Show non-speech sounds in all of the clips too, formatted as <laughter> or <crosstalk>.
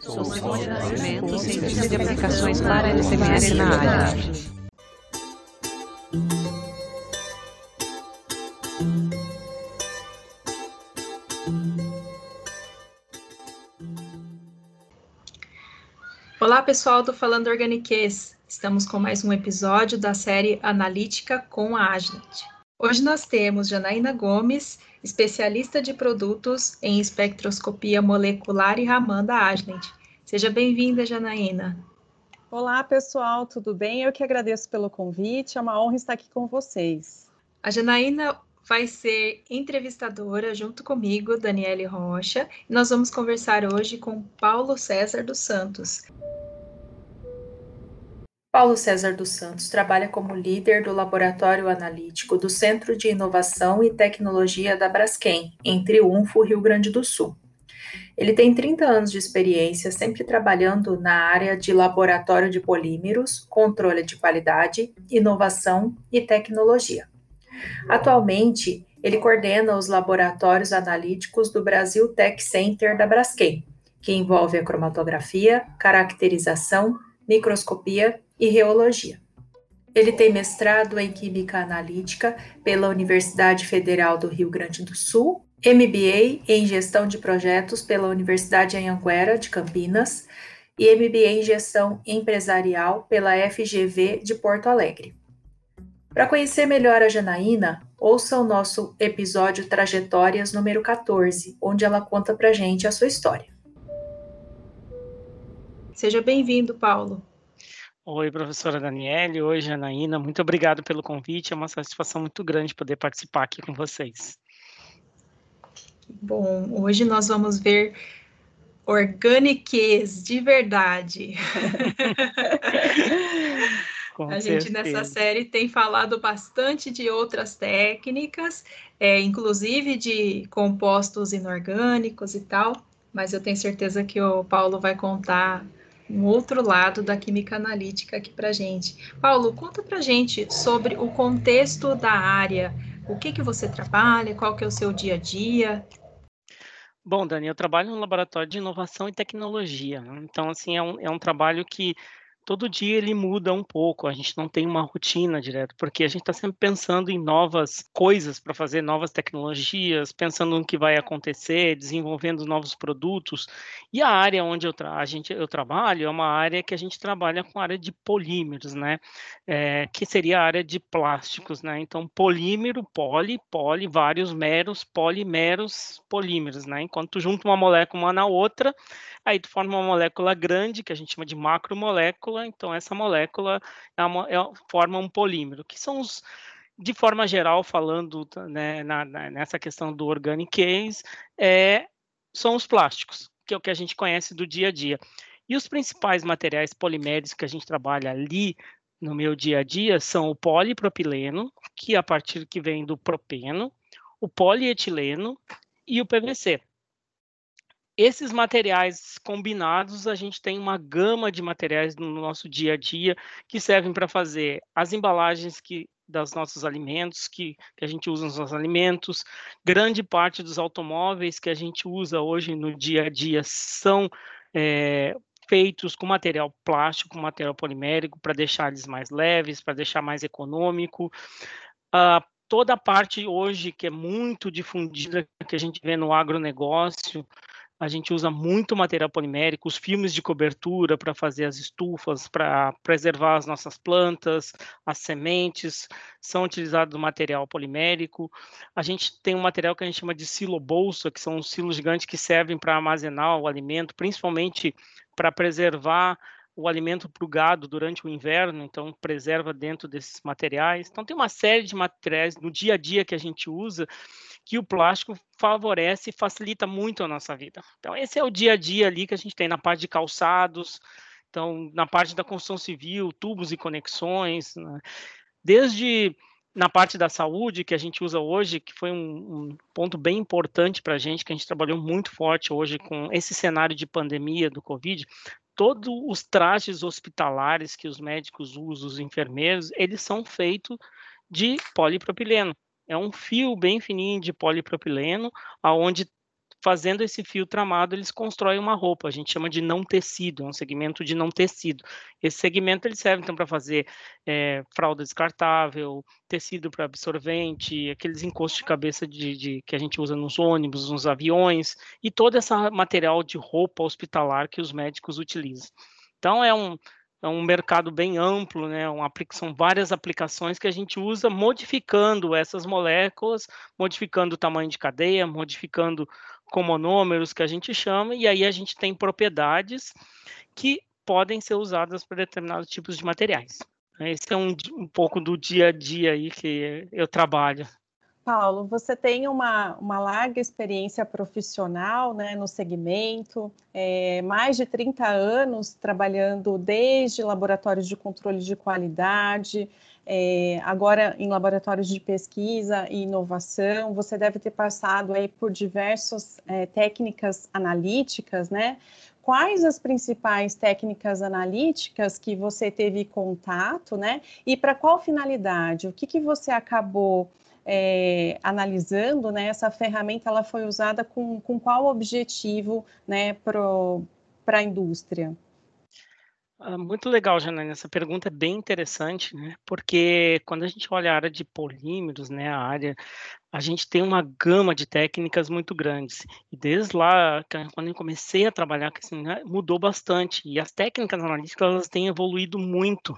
Somos Conhecimento, Ciências e Aplicações para LCMS na área. Olá, pessoal do Falando Organiquez. Estamos com mais um episódio da série Analítica com a Agnet. Hoje nós temos Janaína Gomes, especialista de produtos em espectroscopia molecular e Raman da Agnet. Seja bem-vinda, Janaína. Olá, pessoal, tudo bem? Eu que agradeço pelo convite, é uma honra estar aqui com vocês. A Janaína vai ser entrevistadora junto comigo, Daniele Rocha, e nós vamos conversar hoje com Paulo César dos Santos. Paulo César dos Santos trabalha como líder do Laboratório Analítico do Centro de Inovação e Tecnologia da Braskem, em Triunfo, Rio Grande do Sul. Ele tem 30 anos de experiência, sempre trabalhando na área de laboratório de polímeros, controle de qualidade, inovação e tecnologia. Atualmente, ele coordena os laboratórios analíticos do Brasil Tech Center da Braskem, que envolve a cromatografia, caracterização, microscopia e reologia. Ele tem mestrado em Química Analítica pela Universidade Federal do Rio Grande do Sul, MBA em Gestão de Projetos pela Universidade Anhanguera de Campinas e MBA em Gestão Empresarial pela FGV de Porto Alegre. Para conhecer melhor a Janaína, ouça o nosso episódio Trajetórias número 14, onde ela conta para gente a sua história. Seja bem-vindo, Paulo. Oi, professora Daniele. Oi, Janaína. Muito obrigado pelo convite. É uma satisfação muito grande poder participar aqui com vocês. Bom, hoje nós vamos ver orgânicas de verdade. <laughs> a gente nessa série tem falado bastante de outras técnicas, é, inclusive de compostos inorgânicos e tal, mas eu tenho certeza que o Paulo vai contar um outro lado da química analítica aqui para gente. Paulo, conta para gente sobre o contexto da área. O que que você trabalha? Qual que é o seu dia a dia? Bom, Dani, eu trabalho no laboratório de inovação e tecnologia. Né? Então, assim, é um, é um trabalho que todo dia ele muda um pouco, a gente não tem uma rotina direto, porque a gente está sempre pensando em novas coisas para fazer, novas tecnologias, pensando no que vai acontecer, desenvolvendo novos produtos. E a área onde eu, tra a gente, eu trabalho é uma área que a gente trabalha com a área de polímeros, né? É, que seria a área de plásticos, né? Então, polímero, poli, poli, vários meros, polimeros, polímeros, né? Enquanto tu junta uma molécula uma na outra, aí tu forma uma molécula grande, que a gente chama de macromolécula, então essa molécula é uma, é, forma um polímero, que são os, de forma geral, falando né, na, na, nessa questão do organic case, é, são os plásticos, que é o que a gente conhece do dia a dia. E os principais materiais poliméricos que a gente trabalha ali no meu dia a dia são o polipropileno, que é a partir que vem do propeno, o polietileno e o PVC esses materiais combinados, a gente tem uma gama de materiais no nosso dia a dia que servem para fazer as embalagens que dos nossos alimentos, que, que a gente usa nos nossos alimentos. Grande parte dos automóveis que a gente usa hoje no dia a dia são é, feitos com material plástico, material polimérico, para deixar eles mais leves, para deixar mais econômico. Uh, toda a parte hoje que é muito difundida, que a gente vê no agronegócio, a gente usa muito material polimérico, os filmes de cobertura para fazer as estufas, para preservar as nossas plantas, as sementes, são utilizados material polimérico. A gente tem um material que a gente chama de silo bolsa, que são os silos gigantes que servem para armazenar o alimento, principalmente para preservar o alimento para o gado durante o inverno, então preserva dentro desses materiais. Então tem uma série de materiais no dia a dia que a gente usa que o plástico favorece e facilita muito a nossa vida. Então, esse é o dia a dia ali que a gente tem na parte de calçados, então, na parte da construção civil, tubos e conexões, né? desde na parte da saúde que a gente usa hoje, que foi um, um ponto bem importante para a gente, que a gente trabalhou muito forte hoje com esse cenário de pandemia do Covid, todos os trajes hospitalares que os médicos usam, os enfermeiros, eles são feitos de polipropileno é um fio bem fininho de polipropileno, aonde fazendo esse fio tramado, eles constroem uma roupa. A gente chama de não tecido, é um segmento de não tecido. Esse segmento ele serve então para fazer é, fralda descartável, tecido para absorvente, aqueles encostos de cabeça de, de, que a gente usa nos ônibus, nos aviões e todo esse material de roupa hospitalar que os médicos utilizam. Então é um é um mercado bem amplo, né? Um, são várias aplicações que a gente usa modificando essas moléculas, modificando o tamanho de cadeia, modificando com monômeros que a gente chama, e aí a gente tem propriedades que podem ser usadas para determinados tipos de materiais. Esse é um, um pouco do dia a dia aí que eu trabalho. Paulo, você tem uma, uma larga experiência profissional né, no segmento, é, mais de 30 anos trabalhando desde laboratórios de controle de qualidade, é, agora em laboratórios de pesquisa e inovação. Você deve ter passado aí por diversas é, técnicas analíticas, né? Quais as principais técnicas analíticas que você teve contato, né? E para qual finalidade? O que, que você acabou é, analisando, né, essa ferramenta ela foi usada com, com qual objetivo né, para a indústria? Ah, muito legal, Janaína. Essa pergunta é bem interessante, né? Porque quando a gente olha a área de polímeros, né, a área, a gente tem uma gama de técnicas muito grandes. E desde lá, quando eu comecei a trabalhar, assim, né, mudou bastante. E as técnicas analíticas elas têm evoluído muito.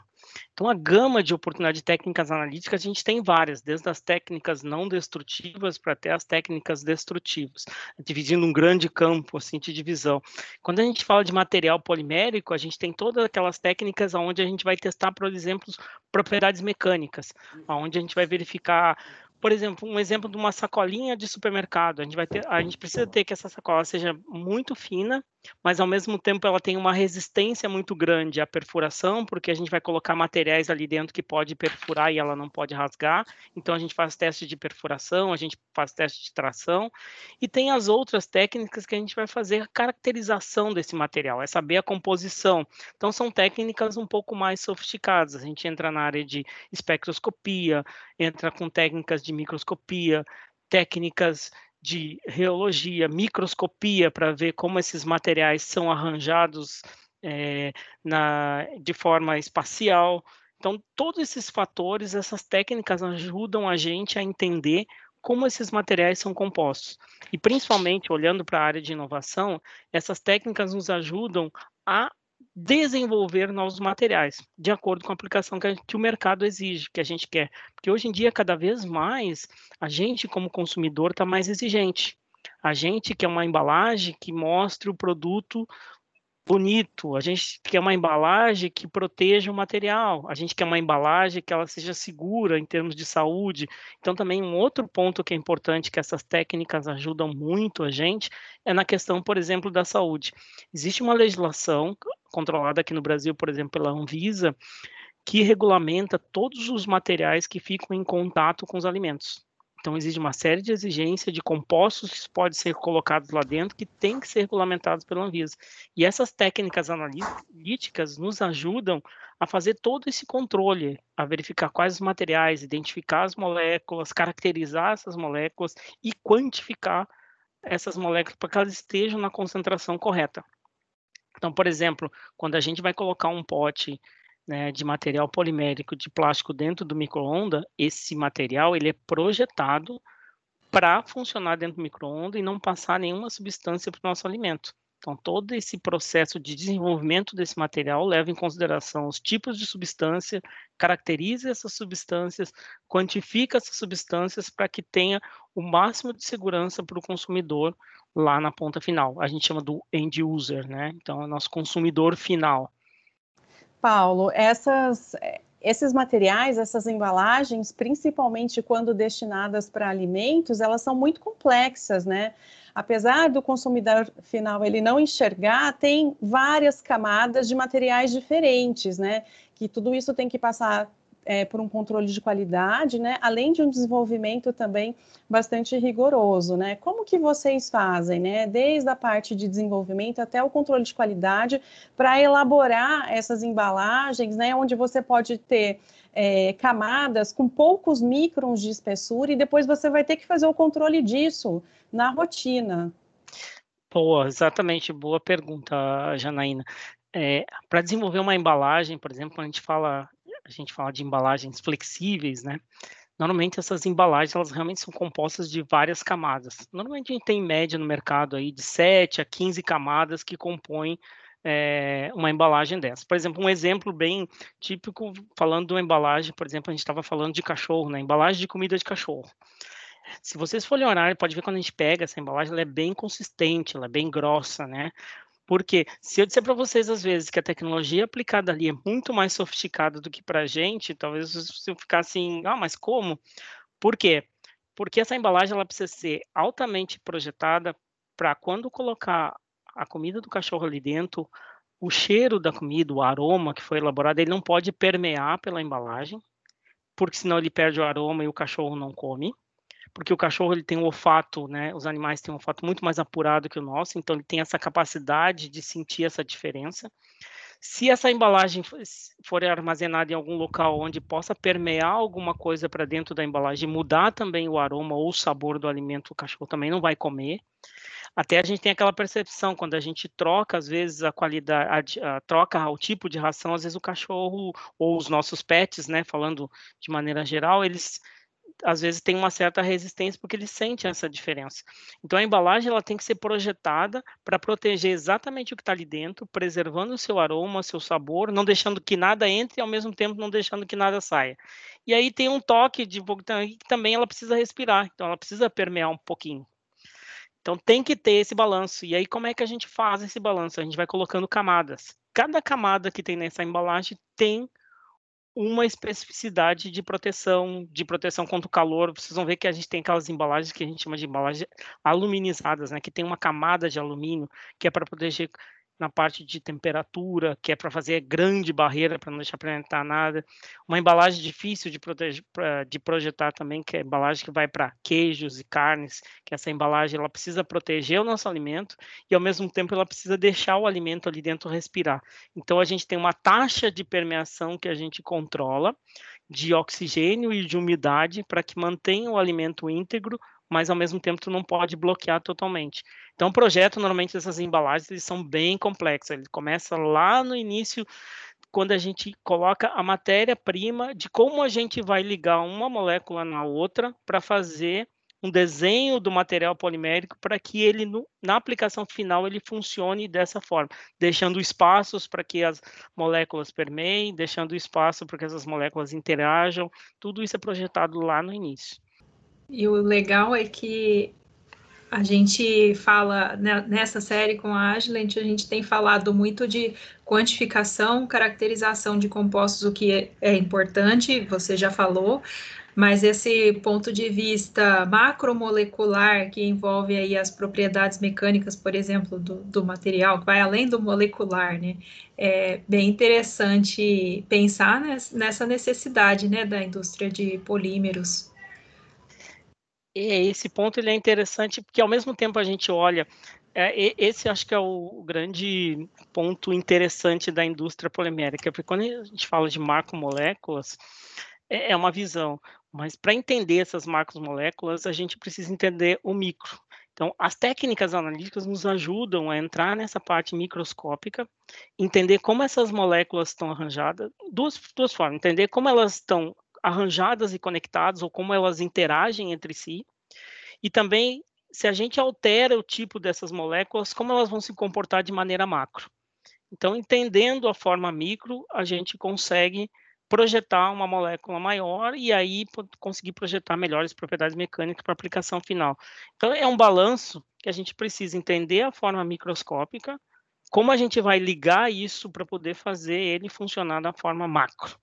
Então, a gama de oportunidades técnicas analíticas, a gente tem várias, desde as técnicas não destrutivas para até as técnicas destrutivas, dividindo um grande campo assim, de divisão. Quando a gente fala de material polimérico, a gente tem todas aquelas técnicas onde a gente vai testar, por exemplo, propriedades mecânicas, onde a gente vai verificar por exemplo, um exemplo de uma sacolinha de supermercado. A gente vai ter, a gente precisa ter que essa sacola seja muito fina, mas ao mesmo tempo ela tem uma resistência muito grande à perfuração, porque a gente vai colocar materiais ali dentro que pode perfurar e ela não pode rasgar. Então a gente faz teste de perfuração, a gente faz teste de tração e tem as outras técnicas que a gente vai fazer a caracterização desse material, é saber a composição. Então são técnicas um pouco mais sofisticadas. A gente entra na área de espectroscopia, entra com técnicas de microscopia, técnicas de reologia, microscopia, para ver como esses materiais são arranjados é, na, de forma espacial. Então, todos esses fatores, essas técnicas ajudam a gente a entender como esses materiais são compostos. E, principalmente, olhando para a área de inovação, essas técnicas nos ajudam a desenvolver novos materiais, de acordo com a aplicação que, a, que, o mercado exige, que a gente quer. Porque hoje em dia, cada vez mais, a gente, como consumidor, está mais exigente. A gente quer uma embalagem que mostre o produto bonito, a gente quer uma embalagem que proteja o material, a gente quer uma embalagem que ela seja segura em termos de saúde. Então, também um outro ponto que é importante, que essas técnicas ajudam muito a gente, é na questão, por exemplo, da saúde. Existe uma legislação controlada aqui no Brasil, por exemplo, pela Anvisa, que regulamenta todos os materiais que ficam em contato com os alimentos. Então, existe uma série de exigências de compostos que podem ser colocados lá dentro que tem que ser regulamentados pela Anvisa. E essas técnicas analíticas nos ajudam a fazer todo esse controle, a verificar quais os materiais, identificar as moléculas, caracterizar essas moléculas e quantificar essas moléculas para que elas estejam na concentração correta. Então, por exemplo, quando a gente vai colocar um pote né, de material polimérico de plástico dentro do microondas, esse material ele é projetado para funcionar dentro do microondas e não passar nenhuma substância para o nosso alimento. Então, todo esse processo de desenvolvimento desse material leva em consideração os tipos de substância, caracteriza essas substâncias, quantifica essas substâncias para que tenha o máximo de segurança para o consumidor lá na ponta final. A gente chama do end user, né? Então, é o nosso consumidor final. Paulo, essas, esses materiais, essas embalagens, principalmente quando destinadas para alimentos, elas são muito complexas, né? Apesar do consumidor final ele não enxergar, tem várias camadas de materiais diferentes, né? Que tudo isso tem que passar é, por um controle de qualidade, né? Além de um desenvolvimento também bastante rigoroso, né? Como que vocês fazem, né? Desde a parte de desenvolvimento até o controle de qualidade para elaborar essas embalagens, né? Onde você pode ter é, camadas com poucos microns de espessura e depois você vai ter que fazer o controle disso na rotina. Boa, exatamente, boa pergunta, Janaína. É, para desenvolver uma embalagem, por exemplo, a gente fala, a gente fala de embalagens flexíveis, né? Normalmente essas embalagens elas realmente são compostas de várias camadas. Normalmente a gente tem em média no mercado aí de 7 a 15 camadas que compõem é, uma embalagem dessa. Por exemplo, um exemplo bem típico, falando de uma embalagem, por exemplo, a gente estava falando de cachorro, né? Embalagem de comida de cachorro. Se vocês forem olhar, pode ver quando a gente pega essa embalagem, ela é bem consistente, ela é bem grossa, né? Porque se eu disser para vocês às vezes que a tecnologia aplicada ali é muito mais sofisticada do que para a gente, talvez você ficar assim, ah, mas como? Por quê? Porque essa embalagem ela precisa ser altamente projetada para quando colocar a comida do cachorro ali dentro, o cheiro da comida, o aroma que foi elaborado, ele não pode permear pela embalagem, porque senão ele perde o aroma e o cachorro não come porque o cachorro ele tem um olfato, né? Os animais têm um olfato muito mais apurado que o nosso, então ele tem essa capacidade de sentir essa diferença. Se essa embalagem for armazenada em algum local onde possa permear alguma coisa para dentro da embalagem, mudar também o aroma ou o sabor do alimento, o cachorro também não vai comer. Até a gente tem aquela percepção quando a gente troca às vezes a qualidade, a, a troca o tipo de ração, às vezes o cachorro ou os nossos pets, né, falando de maneira geral, eles às vezes tem uma certa resistência porque ele sente essa diferença. Então a embalagem ela tem que ser projetada para proteger exatamente o que está ali dentro, preservando o seu aroma, seu sabor, não deixando que nada entre e ao mesmo tempo não deixando que nada saia. E aí tem um toque de que também ela precisa respirar, então ela precisa permear um pouquinho. Então tem que ter esse balanço. E aí como é que a gente faz esse balanço? A gente vai colocando camadas. Cada camada que tem nessa embalagem tem uma especificidade de proteção, de proteção contra o calor. Vocês vão ver que a gente tem aquelas embalagens que a gente chama de embalagens aluminizadas, né, que tem uma camada de alumínio que é para proteger na parte de temperatura, que é para fazer grande barreira para não deixar para entrar nada. Uma embalagem difícil de, proteger, de projetar também, que é a embalagem que vai para queijos e carnes, que essa embalagem ela precisa proteger o nosso alimento e ao mesmo tempo ela precisa deixar o alimento ali dentro respirar. Então a gente tem uma taxa de permeação que a gente controla de oxigênio e de umidade para que mantenha o alimento íntegro mas ao mesmo tempo tu não pode bloquear totalmente. Então, o projeto, normalmente, dessas embalagens, eles são bem complexos. Ele começa lá no início, quando a gente coloca a matéria-prima de como a gente vai ligar uma molécula na outra para fazer um desenho do material polimérico para que ele, no, na aplicação final, ele funcione dessa forma, deixando espaços para que as moléculas permeiem, deixando espaço para que essas moléculas interajam. Tudo isso é projetado lá no início. E o legal é que a gente fala né, nessa série com a Agilent, a gente tem falado muito de quantificação, caracterização de compostos, o que é, é importante, você já falou, mas esse ponto de vista macromolecular, que envolve aí as propriedades mecânicas, por exemplo, do, do material, que vai além do molecular, né? É bem interessante pensar nessa necessidade, né, da indústria de polímeros esse ponto ele é interessante porque ao mesmo tempo a gente olha é, esse acho que é o grande ponto interessante da indústria polimérica, porque quando a gente fala de macromoléculas, é, é uma visão, mas para entender essas macromoléculas, a gente precisa entender o micro. Então, as técnicas analíticas nos ajudam a entrar nessa parte microscópica, entender como essas moléculas estão arranjadas, duas, duas formas, entender como elas estão arranjadas e conectadas ou como elas interagem entre si. E também se a gente altera o tipo dessas moléculas, como elas vão se comportar de maneira macro. Então, entendendo a forma micro, a gente consegue projetar uma molécula maior e aí conseguir projetar melhores propriedades mecânicas para aplicação final. Então, é um balanço que a gente precisa entender a forma microscópica, como a gente vai ligar isso para poder fazer ele funcionar da forma macro.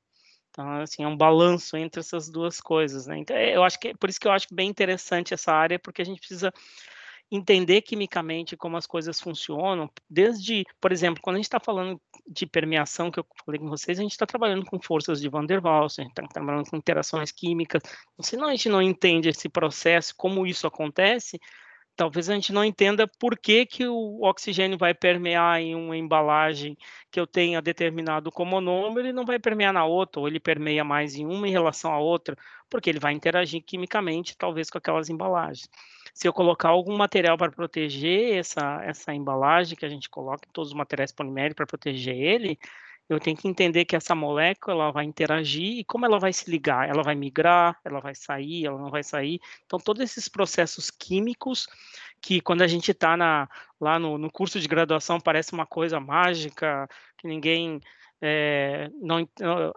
Então, assim, é um balanço entre essas duas coisas, né? Então, eu acho que por isso que eu acho bem interessante essa área, porque a gente precisa entender quimicamente como as coisas funcionam, desde, por exemplo, quando a gente está falando de permeação, que eu falei com vocês, a gente está trabalhando com forças de Van der Waals, a gente está trabalhando com interações químicas, se não a gente não entende esse processo, como isso acontece, talvez a gente não entenda por que, que o oxigênio vai permear em uma embalagem que eu tenha determinado como número e não vai permear na outra, ou ele permeia mais em uma em relação à outra, porque ele vai interagir quimicamente, talvez, com aquelas embalagens. Se eu colocar algum material para proteger essa, essa embalagem que a gente coloca, todos os materiais poliméricos para proteger ele, eu tenho que entender que essa molécula vai interagir e como ela vai se ligar, ela vai migrar, ela vai sair, ela não vai sair. Então, todos esses processos químicos que quando a gente está lá no, no, curso de graduação parece uma coisa mágica, que ninguém é, não,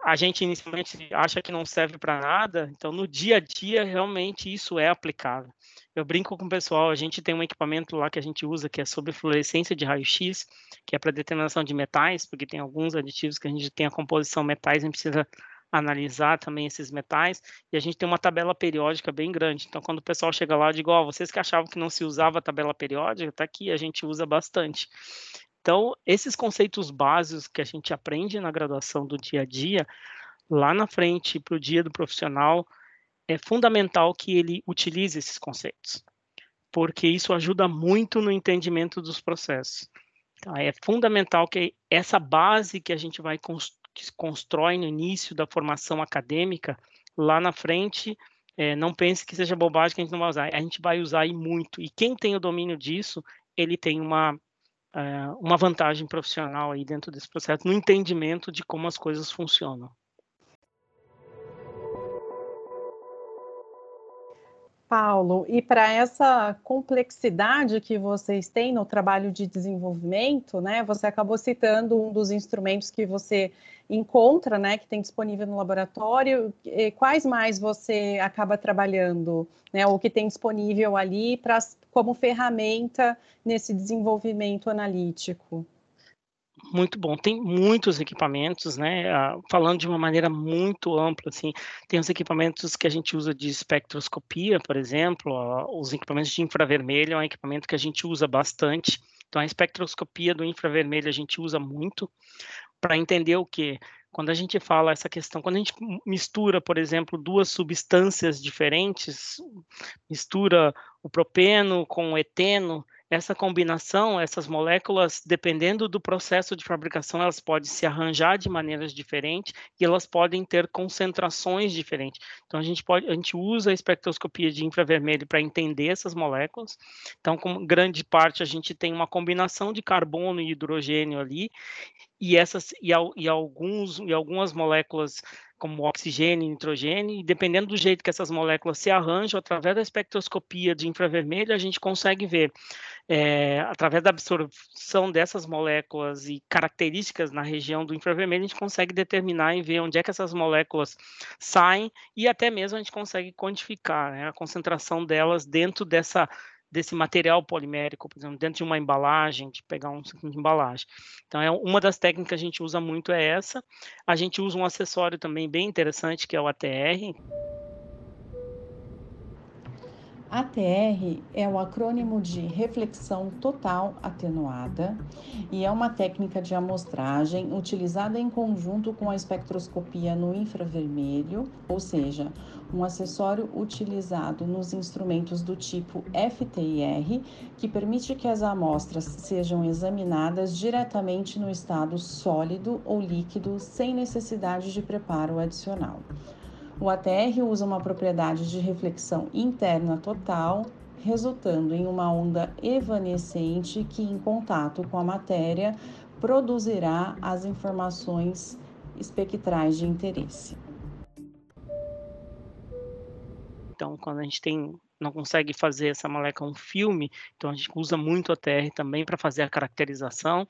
a gente inicialmente acha que não serve para nada, então no dia a dia realmente isso é aplicável. Eu brinco com o pessoal, a gente tem um equipamento lá que a gente usa que é sobre fluorescência de raio-x, que é para determinação de metais, porque tem alguns aditivos que a gente tem a composição metais, a gente precisa analisar também esses metais, e a gente tem uma tabela periódica bem grande. Então, quando o pessoal chega lá, eu digo, ó, oh, vocês que achavam que não se usava a tabela periódica, tá aqui, a gente usa bastante. Então, esses conceitos básicos que a gente aprende na graduação do dia a dia, lá na frente, para o dia do profissional, é fundamental que ele utilize esses conceitos, porque isso ajuda muito no entendimento dos processos. Então, é fundamental que essa base que a gente vai constrói no início da formação acadêmica, lá na frente, é, não pense que seja bobagem que a gente não vai usar. A gente vai usar e muito. E quem tem o domínio disso, ele tem uma é, uma vantagem profissional aí dentro desse processo, no entendimento de como as coisas funcionam. Paulo, e para essa complexidade que vocês têm no trabalho de desenvolvimento, né? Você acabou citando um dos instrumentos que você encontra, né, que tem disponível no laboratório. Quais mais você acaba trabalhando, né? Ou que tem disponível ali para como ferramenta nesse desenvolvimento analítico? Muito bom. Tem muitos equipamentos, né? Ah, falando de uma maneira muito ampla, assim, tem os equipamentos que a gente usa de espectroscopia, por exemplo, os equipamentos de infravermelho é um equipamento que a gente usa bastante. Então, a espectroscopia do infravermelho a gente usa muito para entender o que quando a gente fala essa questão, quando a gente mistura, por exemplo, duas substâncias diferentes, mistura o propeno com o eteno, essa combinação, essas moléculas, dependendo do processo de fabricação, elas podem se arranjar de maneiras diferentes e elas podem ter concentrações diferentes. Então a gente pode, a gente usa a espectroscopia de infravermelho para entender essas moléculas. Então, com grande parte a gente tem uma combinação de carbono e hidrogênio ali e essas e, e alguns e algumas moléculas como oxigênio nitrogênio, e dependendo do jeito que essas moléculas se arranjam, através da espectroscopia de infravermelho, a gente consegue ver, é, através da absorção dessas moléculas e características na região do infravermelho, a gente consegue determinar e ver onde é que essas moléculas saem, e até mesmo a gente consegue quantificar né, a concentração delas dentro dessa desse material polimérico, por exemplo, dentro de uma embalagem, de pegar um de embalagem. Então, é uma das técnicas que a gente usa muito é essa. A gente usa um acessório também bem interessante, que é o ATR. ATR é o acrônimo de reflexão total atenuada e é uma técnica de amostragem utilizada em conjunto com a espectroscopia no infravermelho, ou seja, um acessório utilizado nos instrumentos do tipo FTIR, que permite que as amostras sejam examinadas diretamente no estado sólido ou líquido sem necessidade de preparo adicional. O ATR usa uma propriedade de reflexão interna total, resultando em uma onda evanescente que, em contato com a matéria, produzirá as informações espectrais de interesse. Então, quando a gente tem não consegue fazer essa molécula um filme, então a gente usa muito a TR também para fazer a caracterização.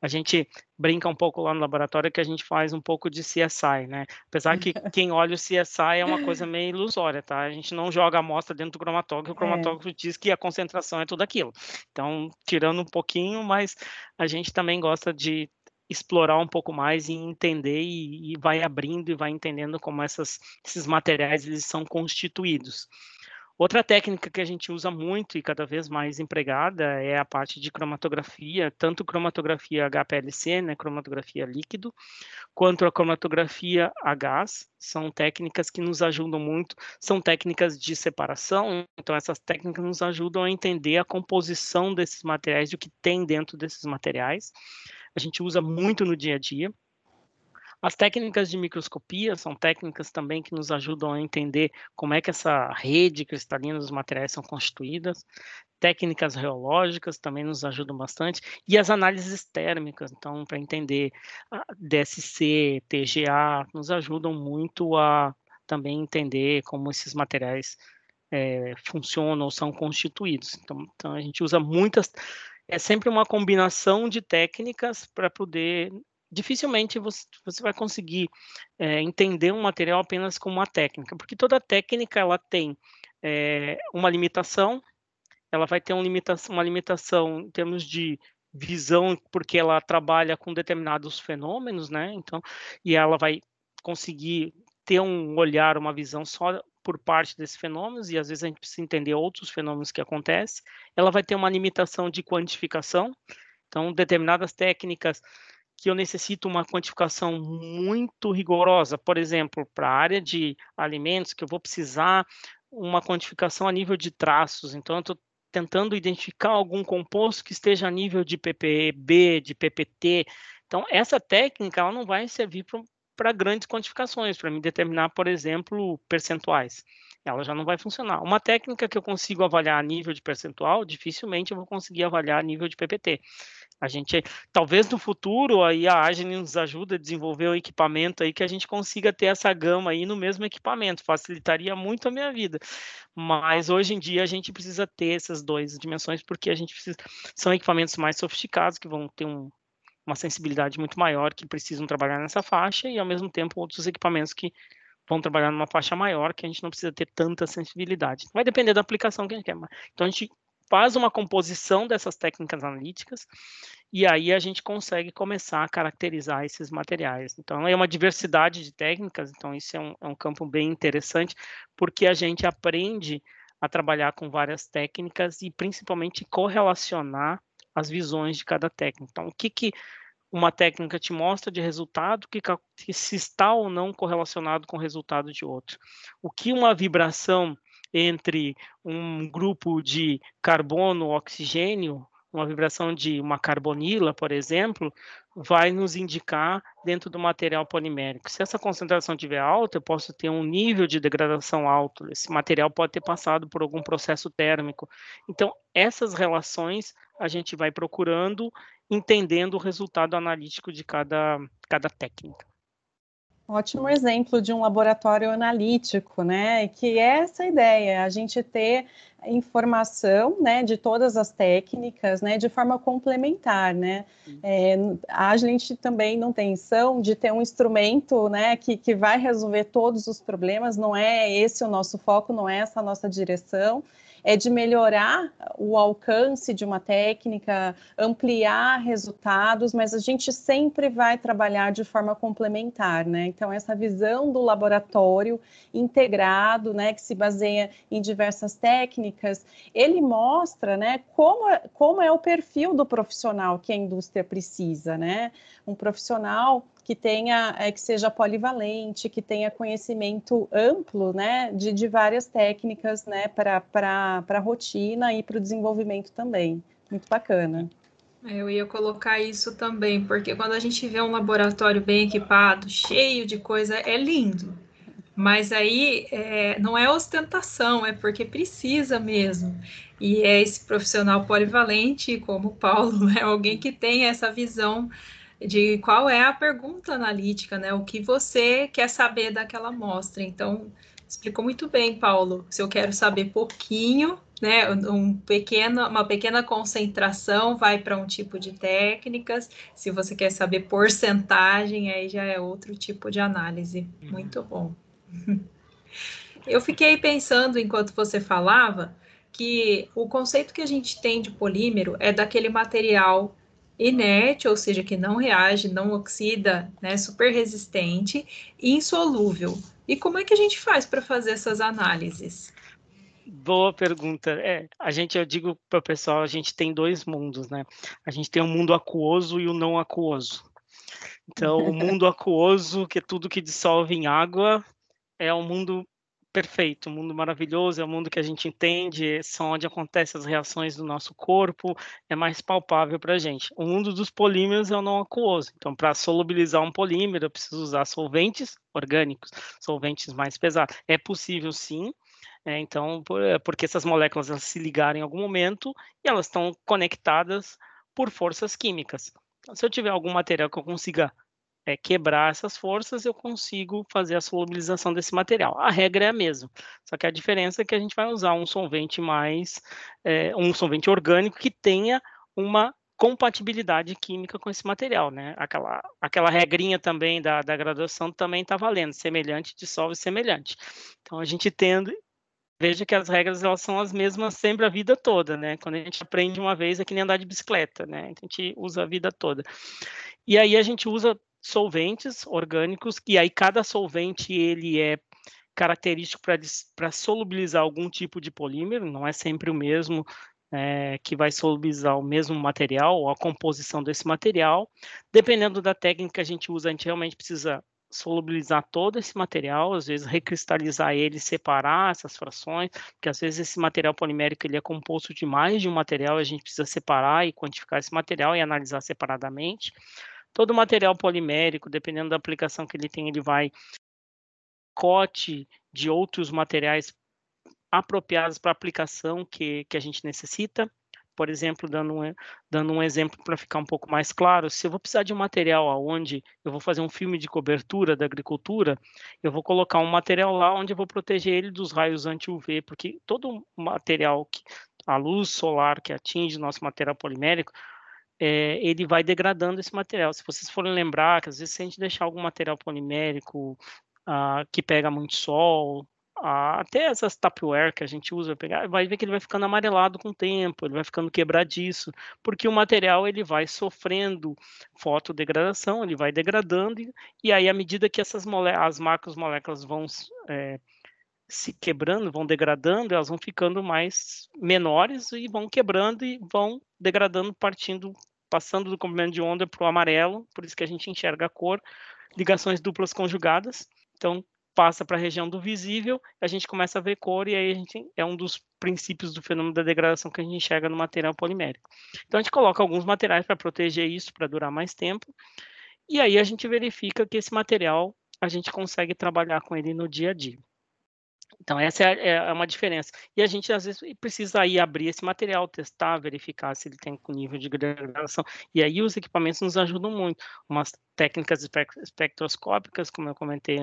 A gente brinca um pouco lá no laboratório que a gente faz um pouco de CSI, né? Apesar que <laughs> quem olha o CSI é uma coisa meio ilusória, tá? A gente não joga a amostra dentro do cromatógrafo, o cromatógrafo é. diz que a concentração é tudo aquilo. Então, tirando um pouquinho, mas a gente também gosta de explorar um pouco mais e entender e, e vai abrindo e vai entendendo como essas, esses materiais eles são constituídos. Outra técnica que a gente usa muito e cada vez mais empregada é a parte de cromatografia, tanto cromatografia HPLC, né, cromatografia líquido, quanto a cromatografia a gás. São técnicas que nos ajudam muito, são técnicas de separação, então essas técnicas nos ajudam a entender a composição desses materiais e o que tem dentro desses materiais. A gente usa muito no dia a dia. As técnicas de microscopia são técnicas também que nos ajudam a entender como é que essa rede cristalina dos materiais são constituídas. Técnicas reológicas também nos ajudam bastante. E as análises térmicas, então, para entender DSC, TGA, nos ajudam muito a também entender como esses materiais é, funcionam ou são constituídos. Então, então, a gente usa muitas. É sempre uma combinação de técnicas para poder dificilmente você, você vai conseguir é, entender um material apenas com uma técnica, porque toda técnica ela tem é, uma limitação, ela vai ter um limitação, uma limitação em termos de visão, porque ela trabalha com determinados fenômenos, né? Então, e ela vai conseguir ter um olhar, uma visão só por parte desses fenômenos, e às vezes a gente precisa entender outros fenômenos que acontecem. Ela vai ter uma limitação de quantificação, então determinadas técnicas que eu necessito uma quantificação muito rigorosa, por exemplo, para a área de alimentos, que eu vou precisar uma quantificação a nível de traços. Então, eu estou tentando identificar algum composto que esteja a nível de ppb, de PPT. Então, essa técnica ela não vai servir para grandes quantificações, para me determinar, por exemplo, percentuais. Ela já não vai funcionar. Uma técnica que eu consigo avaliar a nível de percentual, dificilmente eu vou conseguir avaliar a nível de PPT. A gente, talvez no futuro, aí a Agile nos ajuda a desenvolver o equipamento aí que a gente consiga ter essa gama aí no mesmo equipamento, facilitaria muito a minha vida. Mas hoje em dia a gente precisa ter essas duas dimensões porque a gente precisa, são equipamentos mais sofisticados que vão ter um, uma sensibilidade muito maior, que precisam trabalhar nessa faixa e ao mesmo tempo outros equipamentos que vão trabalhar numa faixa maior que a gente não precisa ter tanta sensibilidade. Vai depender da aplicação que a gente quer. Então a gente faz uma composição dessas técnicas analíticas e aí a gente consegue começar a caracterizar esses materiais. Então, é uma diversidade de técnicas, então isso é um, é um campo bem interessante, porque a gente aprende a trabalhar com várias técnicas e principalmente correlacionar as visões de cada técnica. Então, o que, que uma técnica te mostra de resultado, que, que se está ou não correlacionado com o resultado de outro. O que uma vibração entre um grupo de carbono, oxigênio, uma vibração de uma carbonila, por exemplo, vai nos indicar dentro do material polimérico. Se essa concentração estiver alta, eu posso ter um nível de degradação alto. Esse material pode ter passado por algum processo térmico. Então, essas relações a gente vai procurando, entendendo o resultado analítico de cada, cada técnica. Ótimo exemplo de um laboratório analítico, né? Que é essa ideia, a gente ter informação, né, de todas as técnicas, né, de forma complementar, né? É, a gente também não tem intenção de ter um instrumento, né, que, que vai resolver todos os problemas. Não é esse o nosso foco, não é essa a nossa direção é de melhorar o alcance de uma técnica, ampliar resultados, mas a gente sempre vai trabalhar de forma complementar, né? Então, essa visão do laboratório integrado, né, que se baseia em diversas técnicas, ele mostra, né, como, é, como é o perfil do profissional que a indústria precisa, né? Um profissional que tenha, é, que seja polivalente, que tenha conhecimento amplo, né, de, de várias técnicas, né, para a rotina e para o desenvolvimento também. Muito bacana. Eu ia colocar isso também, porque quando a gente vê um laboratório bem equipado, cheio de coisa, é lindo. Mas aí é, não é ostentação, é porque precisa mesmo. E é esse profissional polivalente, como o Paulo, <laughs> é alguém que tem essa visão de qual é a pergunta analítica, né? O que você quer saber daquela amostra. Então, explicou muito bem, Paulo. Se eu quero saber pouquinho, né, um pequeno, uma pequena concentração vai para um tipo de técnicas. Se você quer saber porcentagem, aí já é outro tipo de análise. Uhum. Muito bom. <laughs> Eu fiquei pensando enquanto você falava que o conceito que a gente tem de polímero é daquele material inerte, ou seja, que não reage, não oxida, né, super resistente e insolúvel. E como é que a gente faz para fazer essas análises? Boa pergunta. É, a gente, eu digo para o pessoal, a gente tem dois mundos, né? A gente tem o um mundo aquoso e o não aquoso. Então, o <laughs> mundo aquoso, que é tudo que dissolve em água, é um mundo perfeito, um mundo maravilhoso, é um mundo que a gente entende, são onde acontecem as reações do nosso corpo, é mais palpável para a gente. O mundo dos polímeros é o não aquoso. Então, para solubilizar um polímero, eu preciso usar solventes orgânicos, solventes mais pesados. É possível, sim, é, então, por, é, porque essas moléculas elas se ligaram em algum momento e elas estão conectadas por forças químicas. Então, se eu tiver algum material que eu consiga é, quebrar essas forças, eu consigo fazer a solubilização desse material. A regra é a mesma, só que a diferença é que a gente vai usar um solvente mais, é, um solvente orgânico que tenha uma compatibilidade química com esse material, né? Aquela, aquela regrinha também da, da graduação também está valendo, semelhante dissolve semelhante. Então a gente tendo, veja que as regras elas são as mesmas sempre a vida toda, né? Quando a gente aprende uma vez é que nem andar de bicicleta, né? A gente usa a vida toda. E aí a gente usa solventes orgânicos e aí cada solvente ele é característico para solubilizar algum tipo de polímero, não é sempre o mesmo é, que vai solubilizar o mesmo material ou a composição desse material. Dependendo da técnica que a gente usa, a gente realmente precisa solubilizar todo esse material, às vezes recristalizar ele, separar essas frações, porque às vezes esse material polimérico ele é composto de mais de um material, a gente precisa separar e quantificar esse material e analisar separadamente. Todo material polimérico, dependendo da aplicação que ele tem, ele vai cote de outros materiais apropriados para a aplicação que, que a gente necessita. Por exemplo, dando um, dando um exemplo para ficar um pouco mais claro, se eu vou precisar de um material onde eu vou fazer um filme de cobertura da agricultura, eu vou colocar um material lá onde eu vou proteger ele dos raios anti-UV, porque todo material, que, a luz solar que atinge nosso material polimérico, é, ele vai degradando esse material. Se vocês forem lembrar que às vezes se a gente deixar algum material polimérico ah, que pega muito sol, até essas Tupperware que a gente usa, pegar, vai ver que ele vai ficando amarelado com o tempo, ele vai ficando quebradiço, porque o material ele vai sofrendo fotodegradação, ele vai degradando, e, e aí à medida que essas as macromoléculas vão é, se quebrando, vão degradando, elas vão ficando mais menores e vão quebrando e vão degradando, partindo, passando do comprimento de onda para o amarelo, por isso que a gente enxerga a cor, ligações duplas conjugadas. Então, passa para a região do visível, a gente começa a ver cor e aí a gente é um dos princípios do fenômeno da degradação que a gente enxerga no material polimérico. Então a gente coloca alguns materiais para proteger isso, para durar mais tempo, e aí a gente verifica que esse material a gente consegue trabalhar com ele no dia a dia. Então, essa é, é, é, uma diferença. E a gente, às vezes, precisa aí abrir esse material, testar, verificar se ele tem nível de degradação. E aí os equipamentos nos ajudam muito. Umas técnicas espectroscópicas, como eu comentei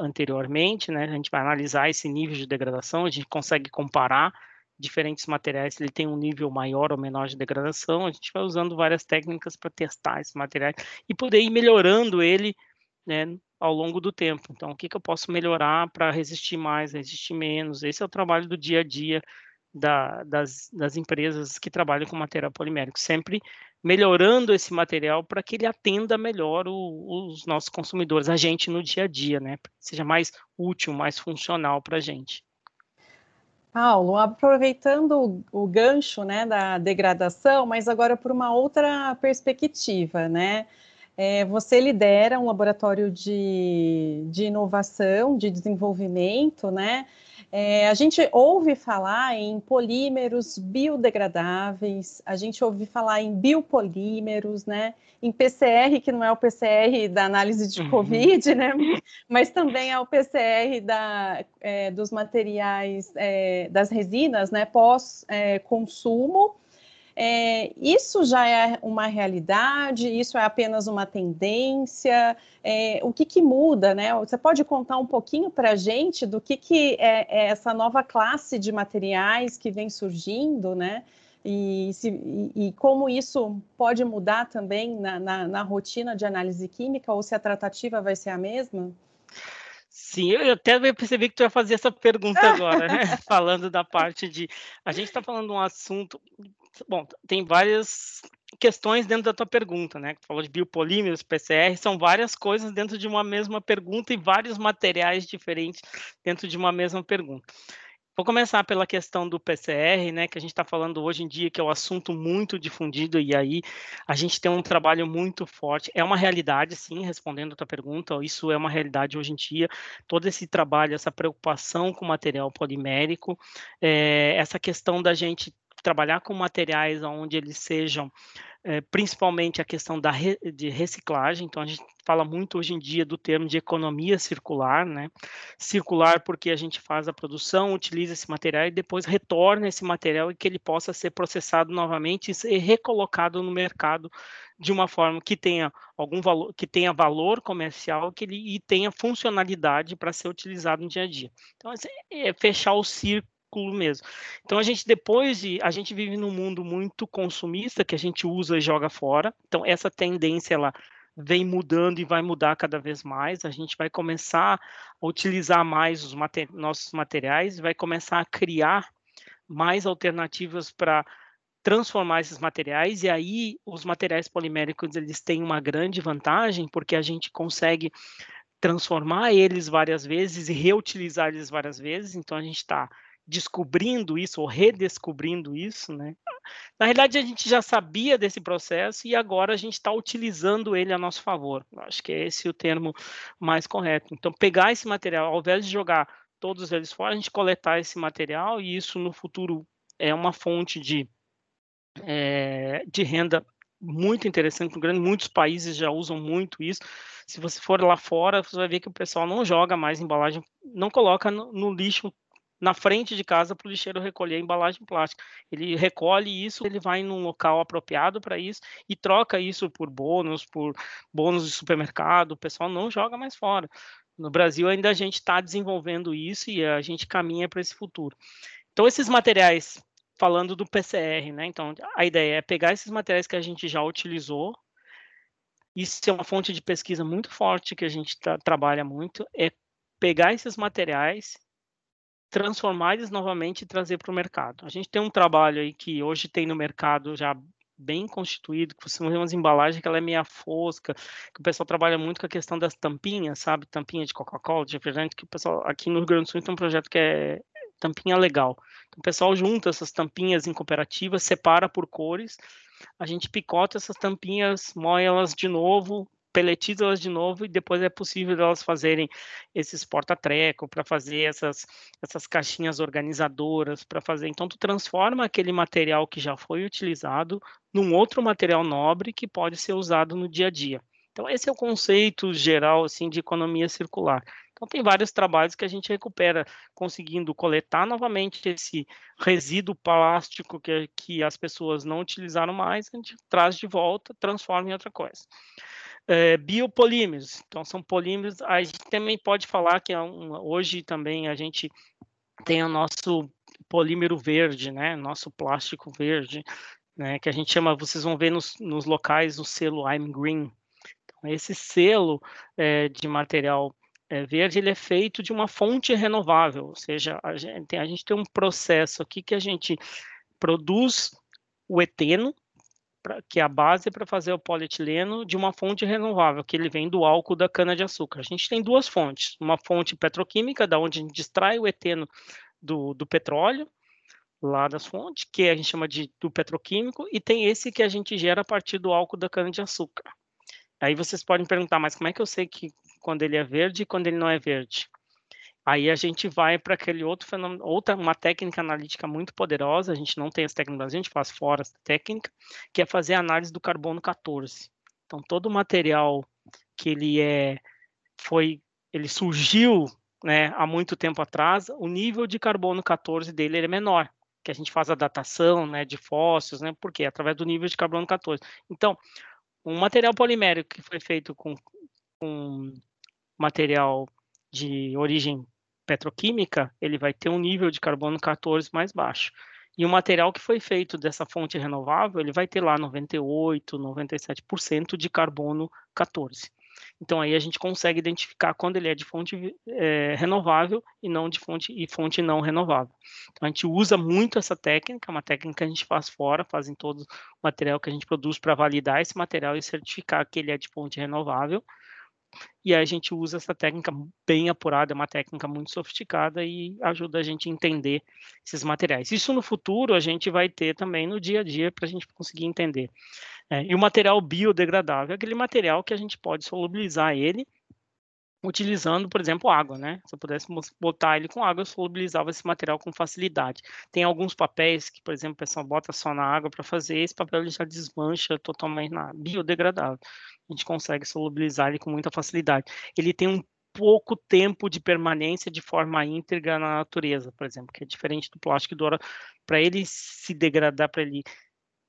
anteriormente, né? A gente vai analisar esse nível de degradação, a gente consegue comparar diferentes materiais, se ele tem um nível maior ou menor de degradação, a gente vai usando várias técnicas para testar esses materiais e poder ir melhorando ele né, ao longo do tempo. Então, o que, que eu posso melhorar para resistir mais, resistir menos? Esse é o trabalho do dia a dia da, das, das empresas que trabalham com material polimérico, sempre melhorando esse material para que ele atenda melhor o, os nossos consumidores, a gente no dia a dia, né? Seja mais útil, mais funcional para a gente. Paulo, aproveitando o, gancho né, da degradação, mas agora por uma outra perspectiva, né? É, você lidera um laboratório de, de inovação, de desenvolvimento, né? É, a gente ouve falar em polímeros biodegradáveis, a gente ouve falar em biopolímeros, né? Em PCR, que não é o PCR da análise de uhum. Covid, né? Mas também é o PCR da, é, dos materiais, é, das resinas, né? Pós-consumo. É, isso já é uma realidade? Isso é apenas uma tendência? É, o que, que muda, né? Você pode contar um pouquinho para a gente do que, que é, é, essa nova classe de materiais que vem surgindo, né? E, se, e, e como isso pode mudar também na, na, na rotina de análise química, ou se a tratativa vai ser a mesma? Sim, eu até percebi que tu ia fazer essa pergunta agora, né? <laughs> falando da parte de. A gente está falando de um assunto Bom, tem várias questões dentro da tua pergunta, né? Tu falou de biopolímeros, PCR, são várias coisas dentro de uma mesma pergunta e vários materiais diferentes dentro de uma mesma pergunta. Vou começar pela questão do PCR, né, que a gente está falando hoje em dia, que é um assunto muito difundido, e aí a gente tem um trabalho muito forte. É uma realidade, sim, respondendo a tua pergunta, isso é uma realidade hoje em dia. Todo esse trabalho, essa preocupação com material polimérico, é, essa questão da gente trabalhar com materiais onde eles sejam é, principalmente a questão da re, de reciclagem. Então, a gente fala muito hoje em dia do termo de economia circular, né? Circular porque a gente faz a produção, utiliza esse material e depois retorna esse material e que ele possa ser processado novamente e ser recolocado no mercado de uma forma que tenha algum valor, que tenha valor comercial, que ele e tenha funcionalidade para ser utilizado no dia a dia. Então, é fechar o círculo mesmo. Então a gente depois de a gente vive num mundo muito consumista que a gente usa e joga fora. Então essa tendência ela vem mudando e vai mudar cada vez mais. A gente vai começar a utilizar mais os mater nossos materiais, vai começar a criar mais alternativas para transformar esses materiais e aí os materiais poliméricos eles têm uma grande vantagem porque a gente consegue transformar eles várias vezes e reutilizar eles várias vezes. Então a gente está descobrindo isso ou redescobrindo isso, né? Na realidade, a gente já sabia desse processo e agora a gente está utilizando ele a nosso favor. Acho que é esse o termo mais correto. Então, pegar esse material, ao invés de jogar todos eles fora, a gente coletar esse material e isso no futuro é uma fonte de, é, de renda muito interessante, grande, muitos países já usam muito isso. Se você for lá fora, você vai ver que o pessoal não joga mais embalagem, não coloca no, no lixo na frente de casa para o lixeiro recolher a embalagem plástica. Ele recolhe isso, ele vai num local apropriado para isso e troca isso por bônus, por bônus de supermercado. O pessoal não joga mais fora. No Brasil ainda a gente está desenvolvendo isso e a gente caminha para esse futuro. Então esses materiais, falando do PCR, né? Então a ideia é pegar esses materiais que a gente já utilizou. Isso é uma fonte de pesquisa muito forte que a gente tá, trabalha muito, é pegar esses materiais transformar eles novamente e trazer para o mercado. A gente tem um trabalho aí que hoje tem no mercado já bem constituído, que você vê umas embalagens que ela é meia fosca, que o pessoal trabalha muito com a questão das tampinhas, sabe? Tampinha de Coca-Cola, de refrigerante, que o pessoal aqui no Rio Grande do Sul tem um projeto que é tampinha legal. Então, o pessoal junta essas tampinhas em cooperativas, separa por cores, a gente picota essas tampinhas, moe elas de novo, peletiza elas de novo e depois é possível elas fazerem esses porta-treco para fazer essas, essas caixinhas organizadoras para fazer. Então tu transforma aquele material que já foi utilizado num outro material nobre que pode ser usado no dia a dia. Então esse é o conceito geral assim de economia circular. Então tem vários trabalhos que a gente recupera conseguindo coletar novamente esse resíduo plástico que, que as pessoas não utilizaram mais, a gente traz de volta, transforma em outra coisa é, biopolímeros. Então, são polímeros. A gente também pode falar que é um, hoje também a gente tem o nosso polímero verde, né? Nosso plástico verde, né? Que a gente chama, vocês vão ver nos, nos locais o selo I'm Green. Então, esse selo é, de material é, verde ele é feito de uma fonte renovável, ou seja, a gente, a gente tem um processo aqui que a gente produz o eteno, pra, que é a base para fazer o polietileno de uma fonte renovável, que ele vem do álcool da cana-de-açúcar. A gente tem duas fontes, uma fonte petroquímica, da onde a gente extrai o eteno do, do petróleo, lá das fontes, que a gente chama de do petroquímico, e tem esse que a gente gera a partir do álcool da cana-de-açúcar. Aí vocês podem perguntar, mas como é que eu sei que quando ele é verde e quando ele não é verde? Aí a gente vai para aquele outro fenômeno, outra uma técnica analítica muito poderosa, a gente não tem essa técnica a gente faz fora essa técnica, que é fazer a análise do carbono 14. Então todo o material que ele é foi ele surgiu, né, há muito tempo atrás, o nível de carbono 14 dele é menor, que a gente faz a datação, né, de fósseis, né, porque através do nível de carbono 14. Então, um material polimérico que foi feito com, com material de origem petroquímica, ele vai ter um nível de carbono 14 mais baixo. E o material que foi feito dessa fonte renovável, ele vai ter lá 98, 97% de carbono 14. Então aí a gente consegue identificar quando ele é de fonte é, renovável e não de fonte e fonte não renovável. Então a gente usa muito essa técnica, uma técnica que a gente faz fora, faz em todo o material que a gente produz para validar esse material e certificar que ele é de fonte renovável e a gente usa essa técnica bem apurada, é uma técnica muito sofisticada e ajuda a gente a entender esses materiais. Isso no futuro a gente vai ter também no dia a dia para a gente conseguir entender. É, e o material biodegradável é aquele material que a gente pode solubilizar ele utilizando, por exemplo, água, né? Se eu pudesse botar ele com água, eu solubilizava esse material com facilidade. Tem alguns papéis que, por exemplo, o pessoal bota só na água para fazer, esse papel ele já desmancha totalmente na biodegradável. A gente consegue solubilizar ele com muita facilidade. Ele tem um pouco tempo de permanência de forma íntegra na natureza, por exemplo, que é diferente do plástico do ouro. Para ele se degradar, para ele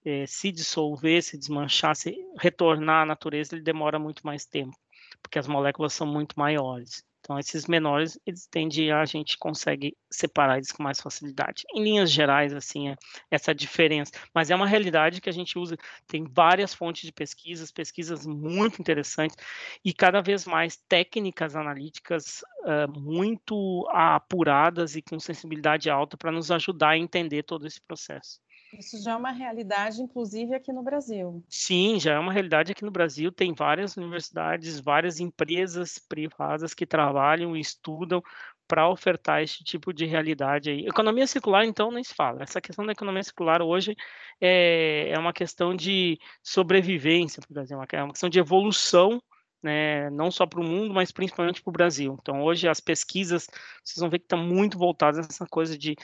é, se dissolver, se desmanchar, se retornar à natureza, ele demora muito mais tempo porque as moléculas são muito maiores. Então, esses menores, eles tendem a, a gente consegue separar eles com mais facilidade. Em linhas gerais, assim, é essa diferença. Mas é uma realidade que a gente usa, tem várias fontes de pesquisas, pesquisas muito interessantes, e cada vez mais técnicas analíticas uh, muito apuradas e com sensibilidade alta para nos ajudar a entender todo esse processo. Isso já é uma realidade, inclusive aqui no Brasil. Sim, já é uma realidade aqui no Brasil. Tem várias universidades, várias empresas privadas que trabalham e estudam para ofertar esse tipo de realidade aí. Economia circular, então, nem se fala. Essa questão da economia circular hoje é, é uma questão de sobrevivência, por exemplo, é uma questão de evolução né, não só para o mundo, mas principalmente para o Brasil. Então, hoje as pesquisas, vocês vão ver que estão muito voltadas nessa coisa de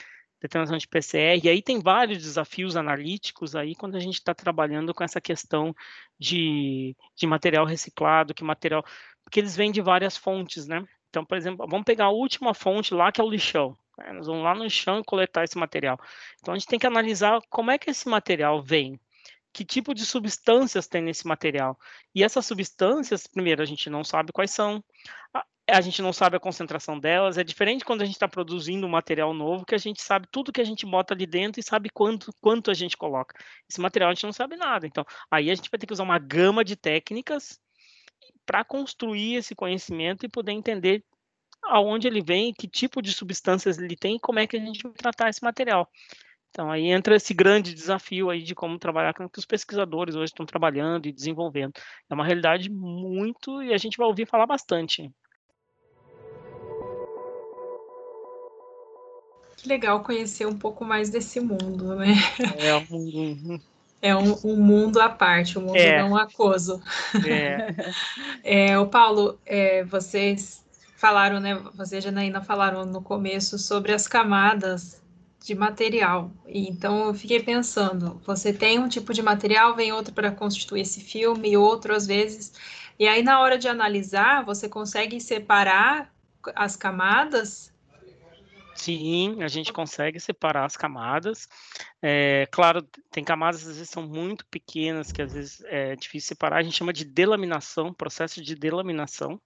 determinação de PCR, e aí tem vários desafios analíticos aí quando a gente está trabalhando com essa questão de, de material reciclado, que material, porque eles vêm de várias fontes, né? Então, por exemplo, vamos pegar a última fonte lá, que é o lixão. Né? Nós vamos lá no e coletar esse material. Então, a gente tem que analisar como é que esse material vem, que tipo de substâncias tem nesse material. E essas substâncias, primeiro, a gente não sabe quais são a gente não sabe a concentração delas. É diferente quando a gente está produzindo um material novo, que a gente sabe tudo que a gente bota ali dentro e sabe quanto, quanto a gente coloca. Esse material a gente não sabe nada. Então, aí a gente vai ter que usar uma gama de técnicas para construir esse conhecimento e poder entender aonde ele vem, que tipo de substâncias ele tem e como é que a gente vai tratar esse material. Então, aí entra esse grande desafio aí de como trabalhar com que os pesquisadores hoje estão trabalhando e desenvolvendo. É uma realidade muito, e a gente vai ouvir falar bastante. Que legal conhecer um pouco mais desse mundo, né? É um mundo. É um, um mundo à parte, um mundo é. não aquoso. É. é, o Paulo, é, vocês falaram, né? Você e Janaína falaram no começo sobre as camadas de material. Então eu fiquei pensando, você tem um tipo de material, vem outro para constituir esse filme, outro às vezes. E aí na hora de analisar, você consegue separar as camadas Sim, a gente consegue separar as camadas. É, claro, tem camadas às vezes são muito pequenas, que às vezes é difícil separar. A gente chama de delaminação, processo de delaminação.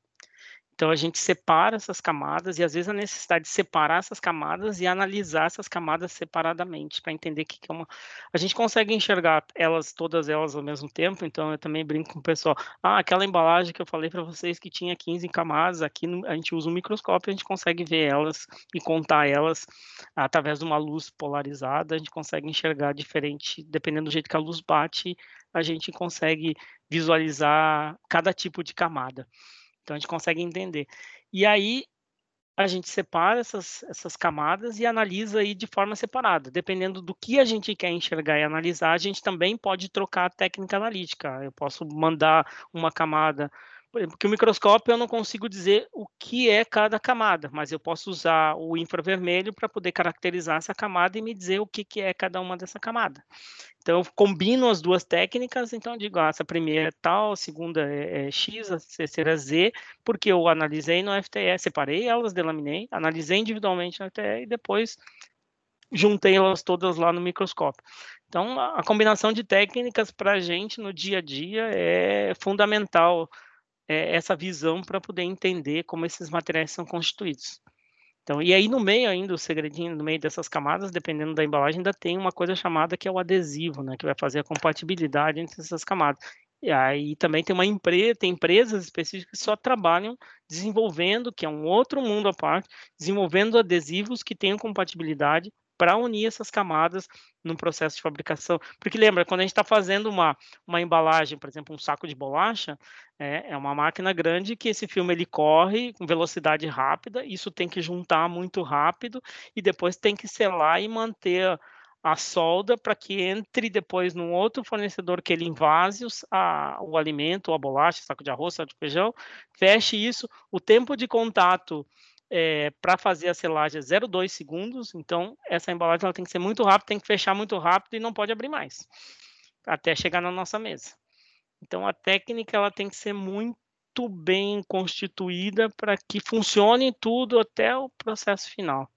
Então a gente separa essas camadas e às vezes a necessidade de separar essas camadas e analisar essas camadas separadamente para entender que, que é uma. A gente consegue enxergar elas, todas elas ao mesmo tempo. Então eu também brinco com o pessoal. Ah, aquela embalagem que eu falei para vocês que tinha 15 camadas, aqui no... a gente usa um microscópio, a gente consegue ver elas e contar elas através de uma luz polarizada. A gente consegue enxergar diferente, dependendo do jeito que a luz bate, a gente consegue visualizar cada tipo de camada. Então a gente consegue entender. E aí a gente separa essas, essas camadas e analisa aí de forma separada. Dependendo do que a gente quer enxergar e analisar, a gente também pode trocar a técnica analítica. Eu posso mandar uma camada porque o microscópio eu não consigo dizer o que é cada camada, mas eu posso usar o infravermelho para poder caracterizar essa camada e me dizer o que, que é cada uma dessa camada. Então, eu combino as duas técnicas, então eu digo, ah, essa primeira é tal, a segunda é, é X, a terceira é Z, porque eu analisei no FTE, separei elas, delaminei, analisei individualmente no FTE e depois juntei elas todas lá no microscópio. Então, a combinação de técnicas para a gente no dia a dia é fundamental é, essa visão para poder entender como esses materiais são constituídos. Então, e aí no meio ainda, o segredinho no meio dessas camadas, dependendo da embalagem, ainda tem uma coisa chamada que é o adesivo, né, que vai fazer a compatibilidade entre essas camadas. E aí também tem uma empresa, tem empresas específicas que só trabalham desenvolvendo, que é um outro mundo à parte, desenvolvendo adesivos que tenham compatibilidade para unir essas camadas no processo de fabricação. Porque lembra, quando a gente está fazendo uma, uma embalagem, por exemplo, um saco de bolacha, é, é, uma máquina grande que esse filme ele corre com velocidade rápida, isso tem que juntar muito rápido e depois tem que selar e manter a solda para que entre depois num outro fornecedor que ele invase os, a, o alimento, a bolacha, saco de arroz, saco de feijão, feche isso, o tempo de contato é, para fazer a selagem é 0,2 segundos, então essa embalagem ela tem que ser muito rápida, tem que fechar muito rápido e não pode abrir mais, até chegar na nossa mesa. Então a técnica ela tem que ser muito bem constituída para que funcione tudo até o processo final.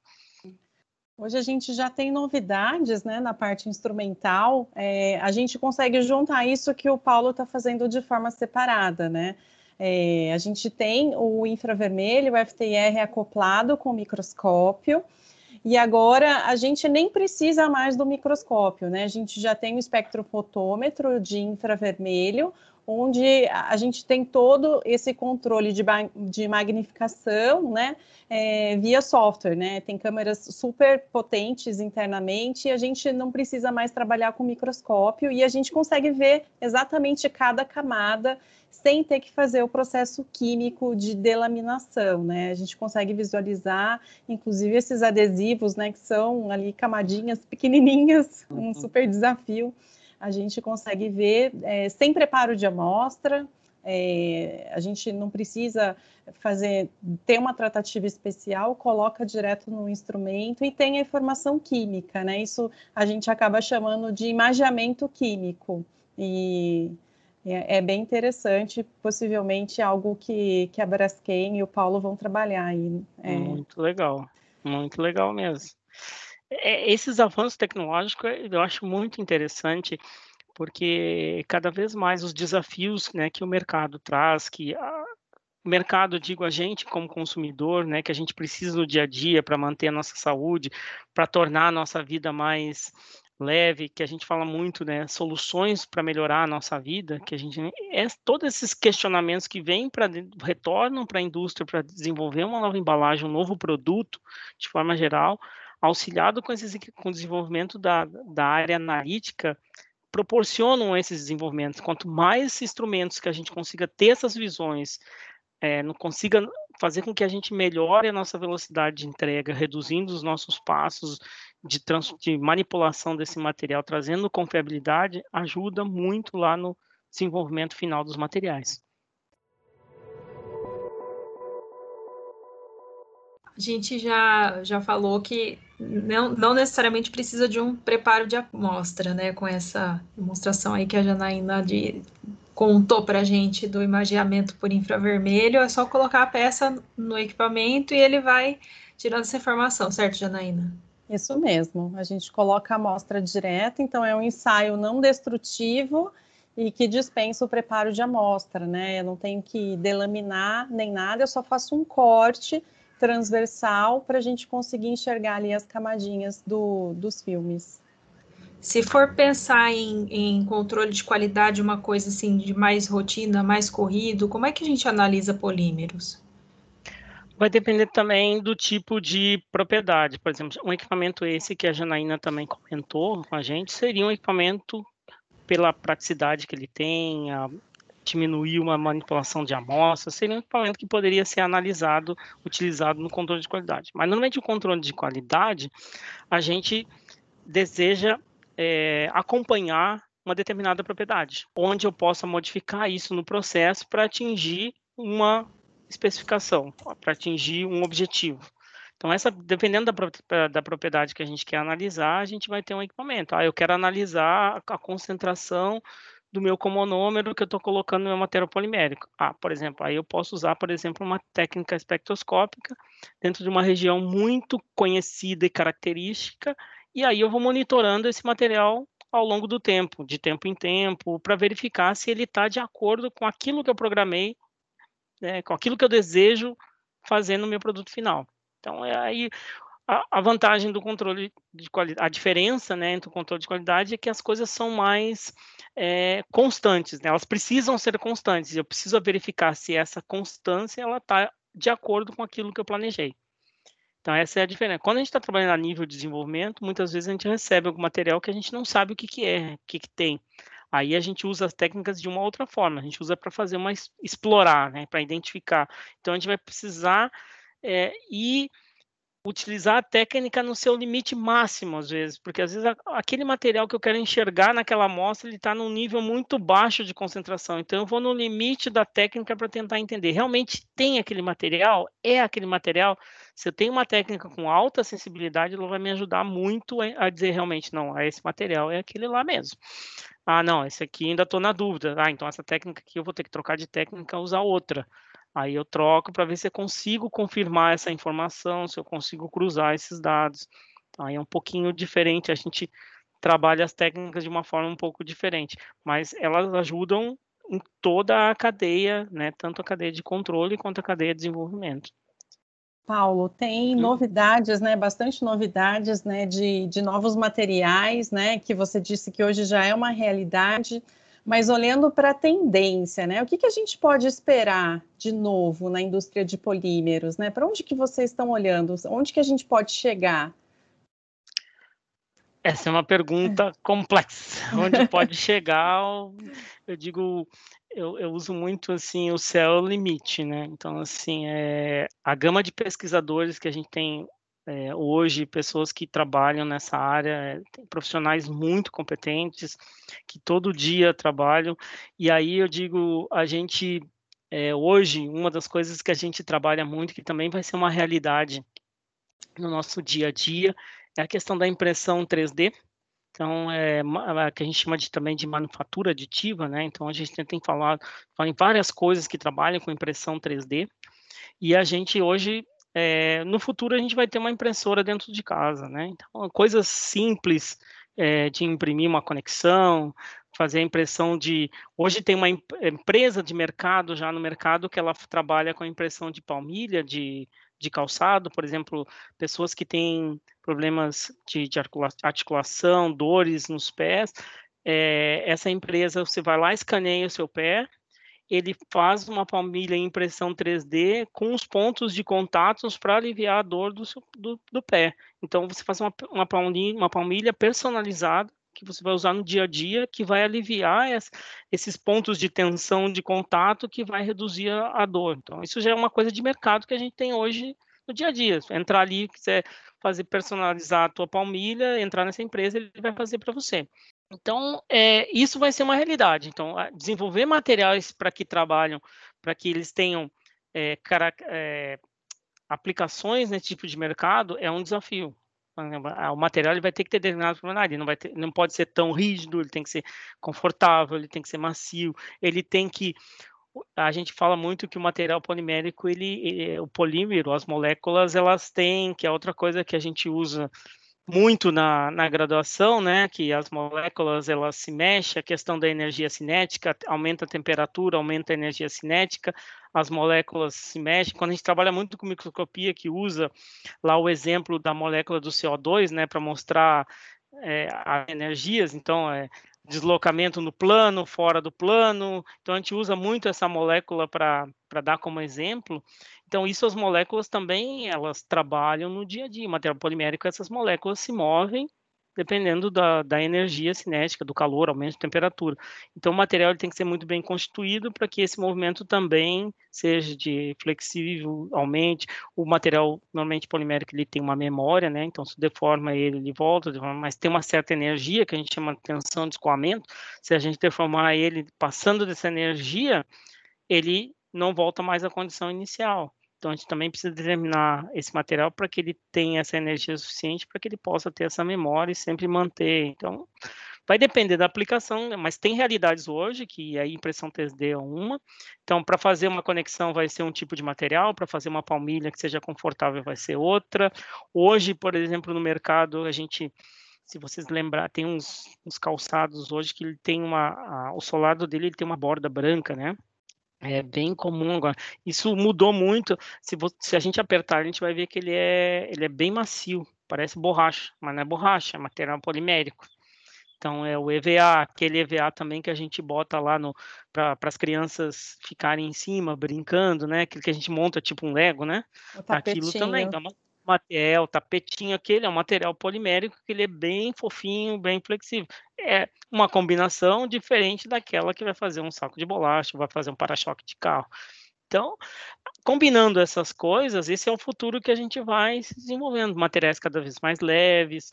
Hoje a gente já tem novidades né, na parte instrumental. É, a gente consegue juntar isso que o Paulo está fazendo de forma separada, né? É, a gente tem o infravermelho, o FTIR acoplado com o microscópio, e agora a gente nem precisa mais do microscópio, né? A gente já tem o espectrofotômetro de infravermelho, onde a gente tem todo esse controle de, de magnificação, né, é, via software, né, tem câmeras super potentes internamente e a gente não precisa mais trabalhar com microscópio e a gente consegue ver exatamente cada camada sem ter que fazer o processo químico de delaminação, né, a gente consegue visualizar, inclusive esses adesivos, né, que são ali camadinhas pequenininhas, um uhum. super desafio, a gente consegue ver é, sem preparo de amostra, é, a gente não precisa fazer ter uma tratativa especial, coloca direto no instrumento e tem a informação química, né? Isso a gente acaba chamando de imagiamento químico e é, é bem interessante, possivelmente algo que, que a Braskem e o Paulo vão trabalhar aí. É. Muito legal, muito legal mesmo. É, esses avanços tecnológicos eu acho muito interessante, porque cada vez mais os desafios né, que o mercado traz, que a, o mercado, digo a gente como consumidor, né, que a gente precisa no dia a dia para manter a nossa saúde, para tornar a nossa vida mais leve, que a gente fala muito, né, soluções para melhorar a nossa vida, que a gente é todos esses questionamentos que vêm para retornam para a indústria para desenvolver uma nova embalagem, um novo produto, de forma geral, auxiliado com, esses, com o desenvolvimento da, da área analítica, proporcionam esses desenvolvimentos. Quanto mais instrumentos que a gente consiga ter essas visões, é, não consiga fazer com que a gente melhore a nossa velocidade de entrega, reduzindo os nossos passos de, trans, de manipulação desse material, trazendo confiabilidade, ajuda muito lá no desenvolvimento final dos materiais. A gente já, já falou que não, não necessariamente precisa de um preparo de amostra, né? Com essa demonstração aí que a Janaína de, contou para gente do imagiamento por infravermelho, é só colocar a peça no equipamento e ele vai tirando essa informação, certo, Janaína? Isso mesmo, a gente coloca a amostra direta, então é um ensaio não destrutivo e que dispensa o preparo de amostra, né? Eu não tenho que delaminar nem nada, eu só faço um corte transversal para a gente conseguir enxergar ali as camadinhas do, dos filmes. Se for pensar em, em, controle de qualidade, uma coisa assim de mais rotina, mais corrido, como é que a gente analisa polímeros? Vai depender também do tipo de propriedade. Por exemplo, um equipamento esse que a Janaína também comentou com a gente seria um equipamento pela praticidade que ele tem, a diminuir uma manipulação de amostras, seria um equipamento que poderia ser analisado, utilizado no controle de qualidade. Mas normalmente o controle de qualidade, a gente deseja é, acompanhar uma determinada propriedade, onde eu possa modificar isso no processo para atingir uma especificação, para atingir um objetivo. Então, essa, dependendo da, da propriedade que a gente quer analisar, a gente vai ter um equipamento. Ah, eu quero analisar a concentração do meu comonômero que eu estou colocando no meu material polimérico. Ah, por exemplo, aí eu posso usar, por exemplo, uma técnica espectroscópica dentro de uma região muito conhecida e característica, e aí eu vou monitorando esse material ao longo do tempo, de tempo em tempo, para verificar se ele está de acordo com aquilo que eu programei, né, com aquilo que eu desejo fazer no meu produto final. Então, é aí a, vantagem do controle de qualidade, a diferença né, entre o controle de qualidade é que as coisas são mais é, constantes, né? elas precisam ser constantes, eu preciso verificar se essa constância ela está de acordo com aquilo que eu planejei. Então, essa é a diferença. Quando a gente está trabalhando a nível de desenvolvimento, muitas vezes a gente recebe algum material que a gente não sabe o que, que é, o que, que tem. Aí a gente usa as técnicas de uma outra forma, a gente usa para fazer uma explorar, né, para identificar. Então a gente vai precisar é, ir utilizar a técnica no seu limite máximo, às vezes, porque às vezes aquele material que eu quero enxergar naquela amostra, ele está num nível muito baixo de concentração, então eu vou no limite da técnica para tentar entender, realmente tem aquele material? É aquele material? Se eu tenho uma técnica com alta sensibilidade, ela vai me ajudar muito a dizer realmente, não, esse material é aquele lá mesmo. Ah, não, esse aqui ainda estou na dúvida. Ah, então essa técnica aqui eu vou ter que trocar de técnica usar outra. Aí eu troco para ver se eu consigo confirmar essa informação, se eu consigo cruzar esses dados. Aí é um pouquinho diferente, a gente trabalha as técnicas de uma forma um pouco diferente, mas elas ajudam em toda a cadeia, né, tanto a cadeia de controle quanto a cadeia de desenvolvimento. Paulo, tem novidades, né, bastante novidades, né, de, de novos materiais, né, que você disse que hoje já é uma realidade, mas olhando para a tendência, né? O que, que a gente pode esperar de novo na indústria de polímeros, né? Para onde que vocês estão olhando? Onde que a gente pode chegar? Essa é uma pergunta complexa. <laughs> Onde pode chegar? Eu digo, eu, eu, uso muito assim o céu é o limite, né? Então assim, é, a gama de pesquisadores que a gente tem é, hoje pessoas que trabalham nessa área, tem profissionais muito competentes que todo dia trabalham. E aí eu digo, a gente é, hoje uma das coisas que a gente trabalha muito, que também vai ser uma realidade no nosso dia a dia, é a questão da impressão 3D. Então, é, que a gente chama de, também de manufatura aditiva, né? Então, a gente tem falado falar em várias coisas que trabalham com impressão 3D. E a gente hoje é, no futuro a gente vai ter uma impressora dentro de casa, né? Então, coisas simples é, de imprimir uma conexão, fazer a impressão de. Hoje tem uma empresa de mercado já no mercado que ela trabalha com a impressão de palmilha, de, de calçado, por exemplo, pessoas que têm problemas de, de articulação, dores nos pés. É, essa empresa, você vai lá, escaneia o seu pé, ele faz uma palmilha em impressão 3D com os pontos de contatos para aliviar a dor do, do, do, pé. Então, você faz uma, uma, palmilha, uma palmilha personalizada que você vai usar no dia a dia, que vai aliviar esses pontos de tensão de contato, que vai reduzir a, a dor. Então, isso já é uma coisa de mercado que a gente tem hoje no dia a dia. Entrar ali, quiser fazer personalizar a tua palmilha, entrar nessa empresa, ele vai fazer para você. Então, é, isso vai ser uma realidade. Então, desenvolver materiais para que trabalham, para que eles tenham é, cara, é, aplicações nesse tipo de mercado é um desafio. O material ele vai ter que ter determinada propriedade, não vai ter, não pode ser tão rígido, ele tem que ser confortável, ele tem que ser macio, ele tem que a gente fala muito que o material polimérico, ele, ele o polímero, as moléculas, elas têm, que é outra coisa que a gente usa muito na, na graduação, né, que as moléculas elas se mexem, a questão da energia cinética, aumenta a temperatura, aumenta a energia cinética, as moléculas se mexem. Quando a gente trabalha muito com microscopia, que usa lá o exemplo da molécula do CO2, né, para mostrar é, as energias, então é, deslocamento no plano, fora do plano. Então, a gente usa muito essa molécula para dar como exemplo. Então, isso as moléculas também, elas trabalham no dia a dia. Material polimérico, essas moléculas se movem dependendo da, da energia cinética, do calor, aumento de temperatura. Então, o material tem que ser muito bem constituído para que esse movimento também seja de flexível, aumente. O material, normalmente polimérico, ele tem uma memória, né? Então, se deforma ele, ele volta, mas tem uma certa energia que a gente chama de tensão de escoamento. Se a gente deformar ele passando dessa energia, ele não volta mais à condição inicial. Então a gente também precisa determinar esse material para que ele tenha essa energia suficiente para que ele possa ter essa memória e sempre manter. Então vai depender da aplicação, né, mas tem realidades hoje que a impressão 3D é uma. Então para fazer uma conexão vai ser um tipo de material, para fazer uma palmilha que seja confortável vai ser outra. Hoje, por exemplo, no mercado a gente se vocês lembrar, tem uns, uns calçados hoje que ele tem uma, a, o solado dele ele tem uma borda branca, né? É bem comum agora. Isso mudou muito. Se, você, se, a gente apertar, a gente vai ver que ele é, ele é bem macio, parece borracha, mas não é borracha, é material polimérico. Então é o EVA, aquele EVA também que a gente bota lá para as crianças ficarem em cima, brincando, né? Aquilo que a gente monta tipo um Lego, né? Aquilo também. É, o tapetinho aquele é um material polimérico que ele é bem fofinho, bem flexível. É uma combinação diferente daquela que vai fazer um saco de bolacha, vai fazer um para-choque de carro. Então, combinando essas coisas, esse é o futuro que a gente vai se desenvolvendo, materiais cada vez mais leves,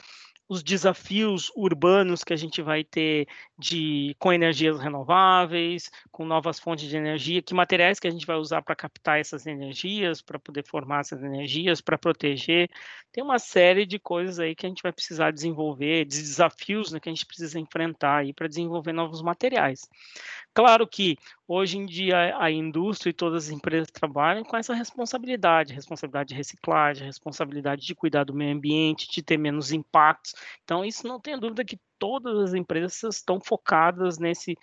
os desafios urbanos que a gente vai ter de com energias renováveis, com novas fontes de energia, que materiais que a gente vai usar para captar essas energias, para poder formar essas energias, para proteger. Tem uma série de coisas aí que a gente vai precisar desenvolver, de desafios né, que a gente precisa enfrentar aí para desenvolver novos materiais. Claro que hoje em dia a indústria e todas as empresas trabalham com essa responsabilidade, responsabilidade de reciclagem, responsabilidade de cuidar do meio ambiente, de ter menos impactos. Então, isso não tem dúvida que todas as empresas estão focadas nesse,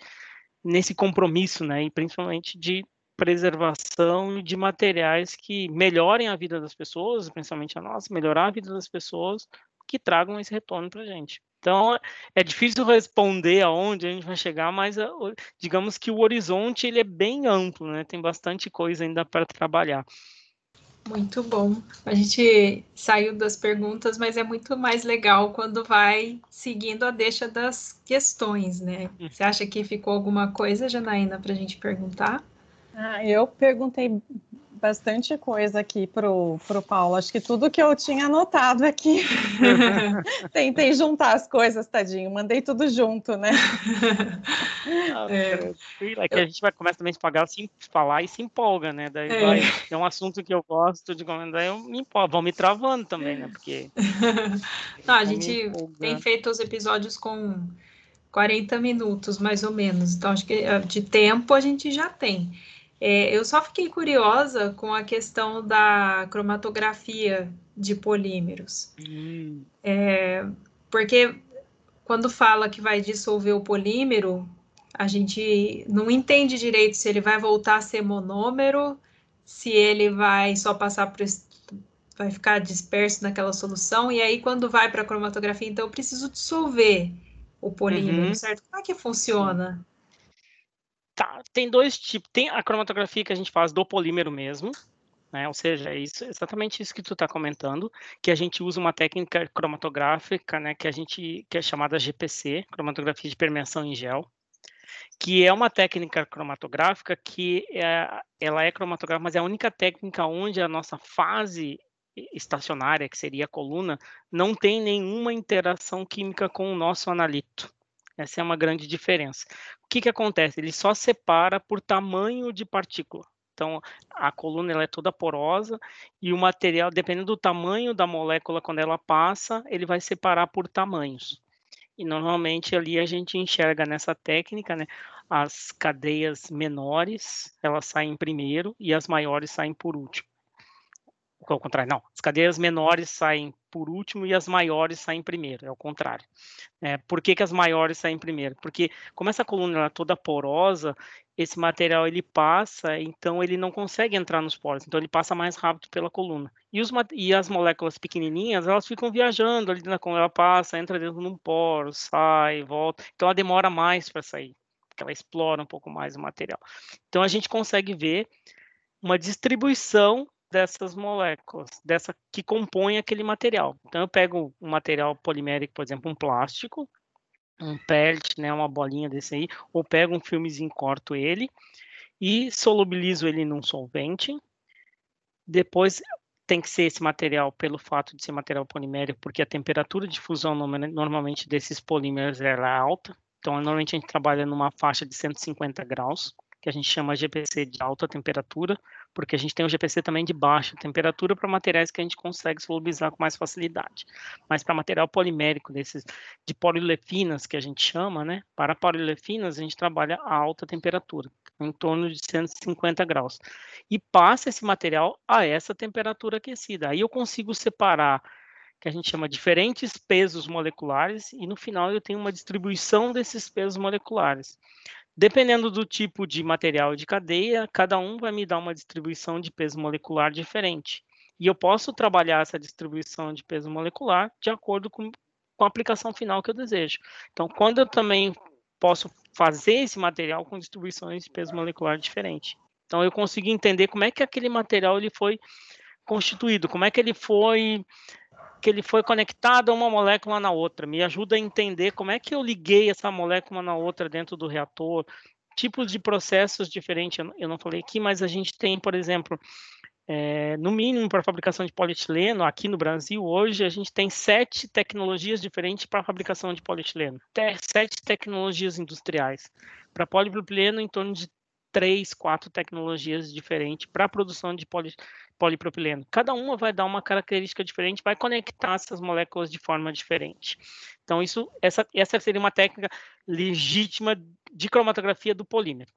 nesse compromisso, né? E principalmente de preservação de materiais que melhorem a vida das pessoas, principalmente a nossa, melhorar a vida das pessoas, que tragam esse retorno para a gente. Então, é difícil responder aonde a gente vai chegar, mas ah, digamos que o horizonte ele é bem amplo, né? Tem bastante coisa ainda para trabalhar. Muito bom. A gente saiu das perguntas, mas é muito mais legal quando vai seguindo a deixa das questões, né? Hum. Você acha que ficou alguma coisa, Janaína, para a gente perguntar? Ah, eu perguntei bastante coisa aqui pro, pro Paulo. Acho que tudo que eu tinha anotado aqui. <laughs> Tentei juntar as coisas, tadinho. Mandei tudo junto, né? Ah, é. é que a gente vai começar também a pagar, se falar e se empolga, né? Daí é. vai, é um assunto que eu gosto de comentar, eu me empolgo, vão me travando também, né? Porque. <laughs> Não, a gente tem feito os episódios com 40 minutos, mais ou menos. Então, acho que eh, de tempo a gente já tem. É, eu só fiquei curiosa com a questão da cromatografia de polímeros. Hum. É, porque quando fala que vai dissolver o polímero, a gente não entende direito se ele vai voltar a ser monômero, se ele vai só passar por vai ficar disperso naquela solução, e aí quando vai para a cromatografia, então eu preciso dissolver o polímero, uhum. certo? Como é que funciona? Tá, tem dois tipos. Tem a cromatografia que a gente faz do polímero mesmo, né? Ou seja, é isso, exatamente isso que tu está comentando, que a gente usa uma técnica cromatográfica, né? Que a gente que é chamada GPC, cromatografia de permeação em gel, que é uma técnica cromatográfica que é, ela é cromatográfica, mas é a única técnica onde a nossa fase estacionária, que seria a coluna, não tem nenhuma interação química com o nosso analito. Essa é uma grande diferença. O que, que acontece? Ele só separa por tamanho de partícula. Então, a coluna ela é toda porosa e o material, dependendo do tamanho da molécula, quando ela passa, ele vai separar por tamanhos. E normalmente ali a gente enxerga nessa técnica, né, as cadeias menores, elas saem primeiro e as maiores saem por último ao contrário, não. As cadeias menores saem por último e as maiores saem primeiro, é o contrário. É, por que, que as maiores saem primeiro? Porque como essa coluna é toda porosa, esse material ele passa, então ele não consegue entrar nos poros, então ele passa mais rápido pela coluna. E, os, e as moléculas pequenininhas, elas ficam viajando ali na, quando ela passa, entra dentro de um poro, sai, volta, então ela demora mais para sair, porque ela explora um pouco mais o material. Então a gente consegue ver uma distribuição dessas moléculas, dessa que compõem aquele material. Então eu pego um material polimérico, por exemplo, um plástico, um pellet, né, uma bolinha desse aí, ou pego um filmezinho, corto ele e solubilizo ele num solvente. Depois tem que ser esse material pelo fato de ser material polimérico, porque a temperatura de fusão normalmente desses polímeros é alta. Então, normalmente a gente trabalha numa faixa de 150 graus, que a gente chama GPC de alta temperatura, porque a gente tem o GPC também de baixa temperatura para materiais que a gente consegue solubilizar com mais facilidade. Mas para material polimérico, desses de polilefinas que a gente chama, né? Para polilefinas a gente trabalha a alta temperatura, em torno de 150 graus. E passa esse material a essa temperatura aquecida. Aí eu consigo separar que a gente chama diferentes pesos moleculares e no final eu tenho uma distribuição desses pesos moleculares. Dependendo do tipo de material de cadeia, cada um vai me dar uma distribuição de peso molecular diferente. E eu posso trabalhar essa distribuição de peso molecular de acordo com, com a aplicação final que eu desejo. Então, quando eu também posso fazer esse material com distribuições de peso molecular diferente. Então, eu consigo entender como é que aquele material ele foi constituído, como é que ele foi que ele foi conectado a uma molécula na outra. Me ajuda a entender como é que eu liguei essa molécula na outra dentro do reator, tipos de processos diferentes. Eu não falei aqui, mas a gente tem, por exemplo, é, no mínimo para fabricação de polietileno, aqui no Brasil, hoje, a gente tem sete tecnologias diferentes para fabricação de polietileno. Sete tecnologias industriais. Para polipropileno, em torno de três, quatro tecnologias diferentes para produção de poli, polipropileno. Cada uma vai dar uma característica diferente, vai conectar essas moléculas de forma diferente. Então, isso, essa, essa seria uma técnica legítima de cromatografia do polímero.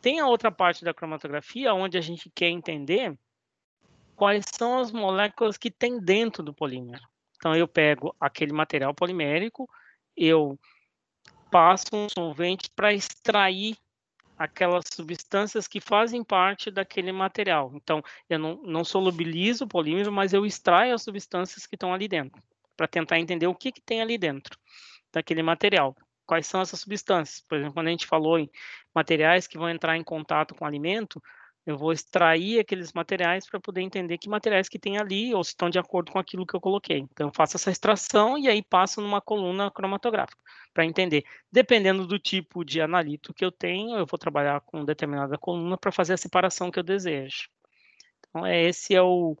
Tem a outra parte da cromatografia, onde a gente quer entender quais são as moléculas que tem dentro do polímero. Então, eu pego aquele material polimérico, eu passo um solvente para extrair aquelas substâncias que fazem parte daquele material. Então, eu não, não solubilizo o polímero, mas eu extraio as substâncias que estão ali dentro, para tentar entender o que, que tem ali dentro daquele material quais são essas substâncias. Por exemplo, quando a gente falou em materiais que vão entrar em contato com alimento, eu vou extrair aqueles materiais para poder entender que materiais que tem ali ou se estão de acordo com aquilo que eu coloquei. Então, eu faço essa extração e aí passo numa coluna cromatográfica para entender. Dependendo do tipo de analito que eu tenho, eu vou trabalhar com determinada coluna para fazer a separação que eu desejo. Então, é, esse é o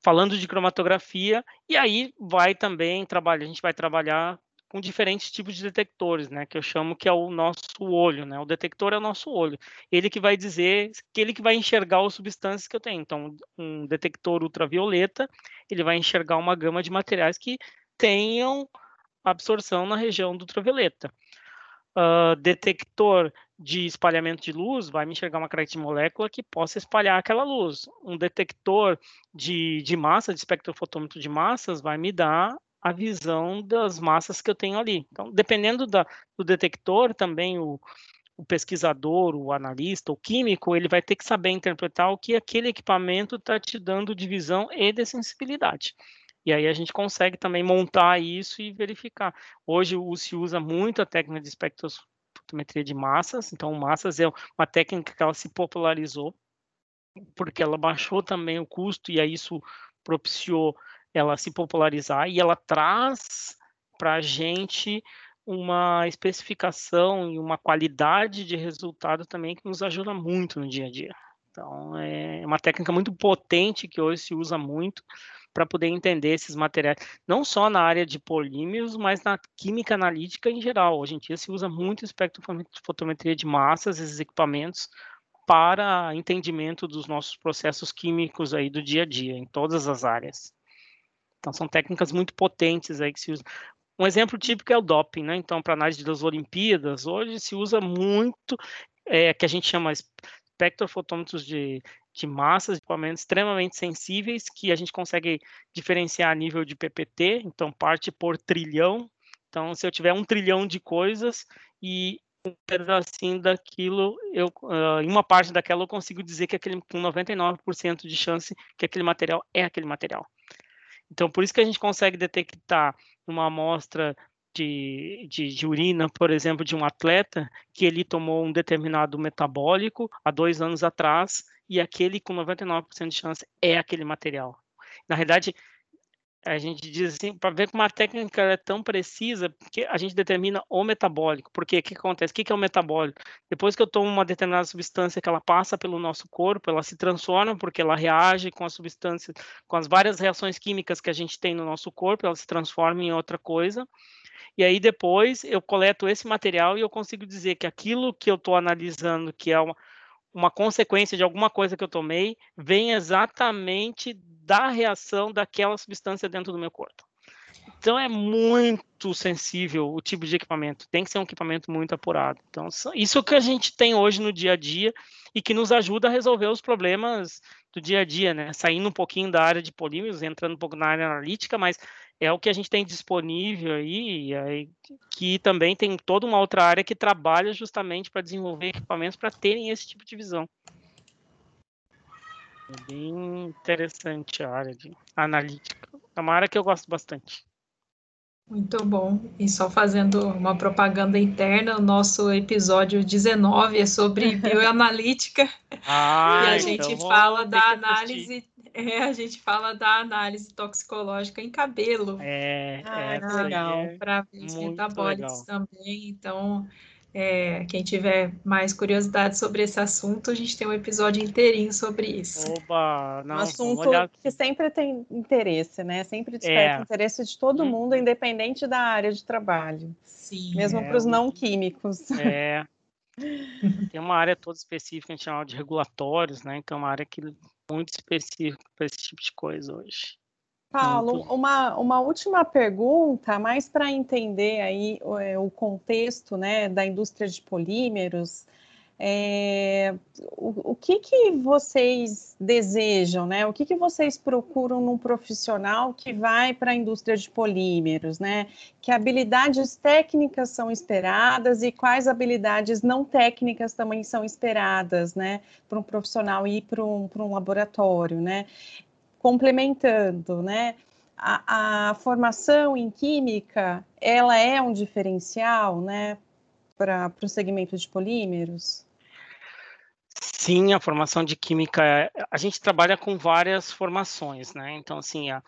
falando de cromatografia e aí vai também trabalhar, a gente vai trabalhar com diferentes tipos de detectores, né, que eu chamo que é o nosso olho, né? O detector é o nosso olho. Ele que vai dizer, que ele que vai enxergar as substâncias que eu tenho. Então, um detector ultravioleta, ele vai enxergar uma gama de materiais que tenham absorção na região do ultravioleta. Uh, detector de espalhamento de luz vai me enxergar uma característica de molécula que possa espalhar aquela luz. Um detector de, de massa, de espectrofotômetro de massas, vai me dar a visão das massas que eu tenho ali. Então, dependendo da, do detector, também o, o pesquisador, o analista, o químico, ele vai ter que saber interpretar o que aquele equipamento está te dando de visão e de sensibilidade. E aí a gente consegue também montar isso e verificar. Hoje se usa muito a técnica de espectrofotometria de massas, então massas é uma técnica que ela se popularizou, porque ela baixou também o custo e aí isso propiciou ela se popularizar e ela traz para a gente uma especificação e uma qualidade de resultado também que nos ajuda muito no dia a dia. Então, é uma técnica muito potente que hoje se usa muito para poder entender esses materiais, não só na área de polímeros, mas na química analítica em geral. Hoje em dia se usa muito espectrofotometria de massas, esses equipamentos, para entendimento dos nossos processos químicos aí do dia a dia, em todas as áreas. Então, são técnicas muito potentes aí que se usam. Um exemplo típico é o doping, né? Então, para análise das Olimpíadas, hoje se usa muito, é, que a gente chama espectrofotômetros de, de massas, equipamentos extremamente sensíveis, que a gente consegue diferenciar a nível de PPT, então parte por trilhão. Então, se eu tiver um trilhão de coisas e um pedacinho daquilo, eu, uh, em uma parte daquela eu consigo dizer que aquele com 99% de chance que aquele material é aquele material. Então, por isso que a gente consegue detectar uma amostra de, de, de, urina, por exemplo, de um atleta que ele tomou um determinado metabólico há dois anos atrás e aquele com 99% de chance é aquele material. Na realidade, a gente diz assim, para ver como a técnica é tão precisa, que a gente determina o metabólico. Porque o que acontece? O que é o metabólico? Depois que eu tomo uma determinada substância que ela passa pelo nosso corpo, ela se transforma porque ela reage com as substâncias, com as várias reações químicas que a gente tem no nosso corpo, ela se transforma em outra coisa. E aí depois eu coleto esse material e eu consigo dizer que aquilo que eu estou analisando, que é uma, uma consequência de alguma coisa que eu tomei, vem exatamente da reação daquela substância dentro do meu corpo. Então é muito sensível o tipo de equipamento, tem que ser um equipamento muito apurado. Então, isso que a gente tem hoje no dia a dia e que nos ajuda a resolver os problemas do dia a dia, né? Saindo um pouquinho da área de polímeros, entrando um pouco na área analítica, mas é o que a gente tem disponível aí, aí que também tem toda uma outra área que trabalha justamente para desenvolver equipamentos para terem esse tipo de visão. É bem interessante a área de analítica. É uma área que eu gosto bastante. Muito bom. E só fazendo uma propaganda interna, o nosso episódio 19 é sobre <laughs> bioanalítica. Ah, e a então gente vou fala da análise, é, a gente fala da análise toxicológica em cabelo. É, Ah, é, legal. é Para metabólicos também. Então, é, quem tiver mais curiosidade sobre esse assunto, a gente tem um episódio inteirinho sobre isso. Oba, Um não, vamos assunto olhar. que sempre tem interesse, né? Sempre desperta É. interesse de todo Uhum. mundo, independente da área de trabalho, Sim. mesmo É, para os não químicos. É, <laughs> tem uma área toda específica, a gente chama de regulatórios, né? Então, é uma área que é muito específica para esse tipo de coisa hoje. Paulo, uma, uma última pergunta, mais para entender aí o, é, o contexto, né, da indústria de polímeros. É, o, o que que vocês desejam, né? O que que vocês procuram num profissional que vai para a indústria de polímeros, né? Que habilidades técnicas são esperadas e quais habilidades não técnicas também são esperadas, né? Para um profissional ir para um, para um laboratório, né? Complementando, né? A, a, formação em química, ela é um diferencial, né, para o segmento de polímeros? Sim, a formação de química, a gente trabalha com várias formações, né? Então, assim, a,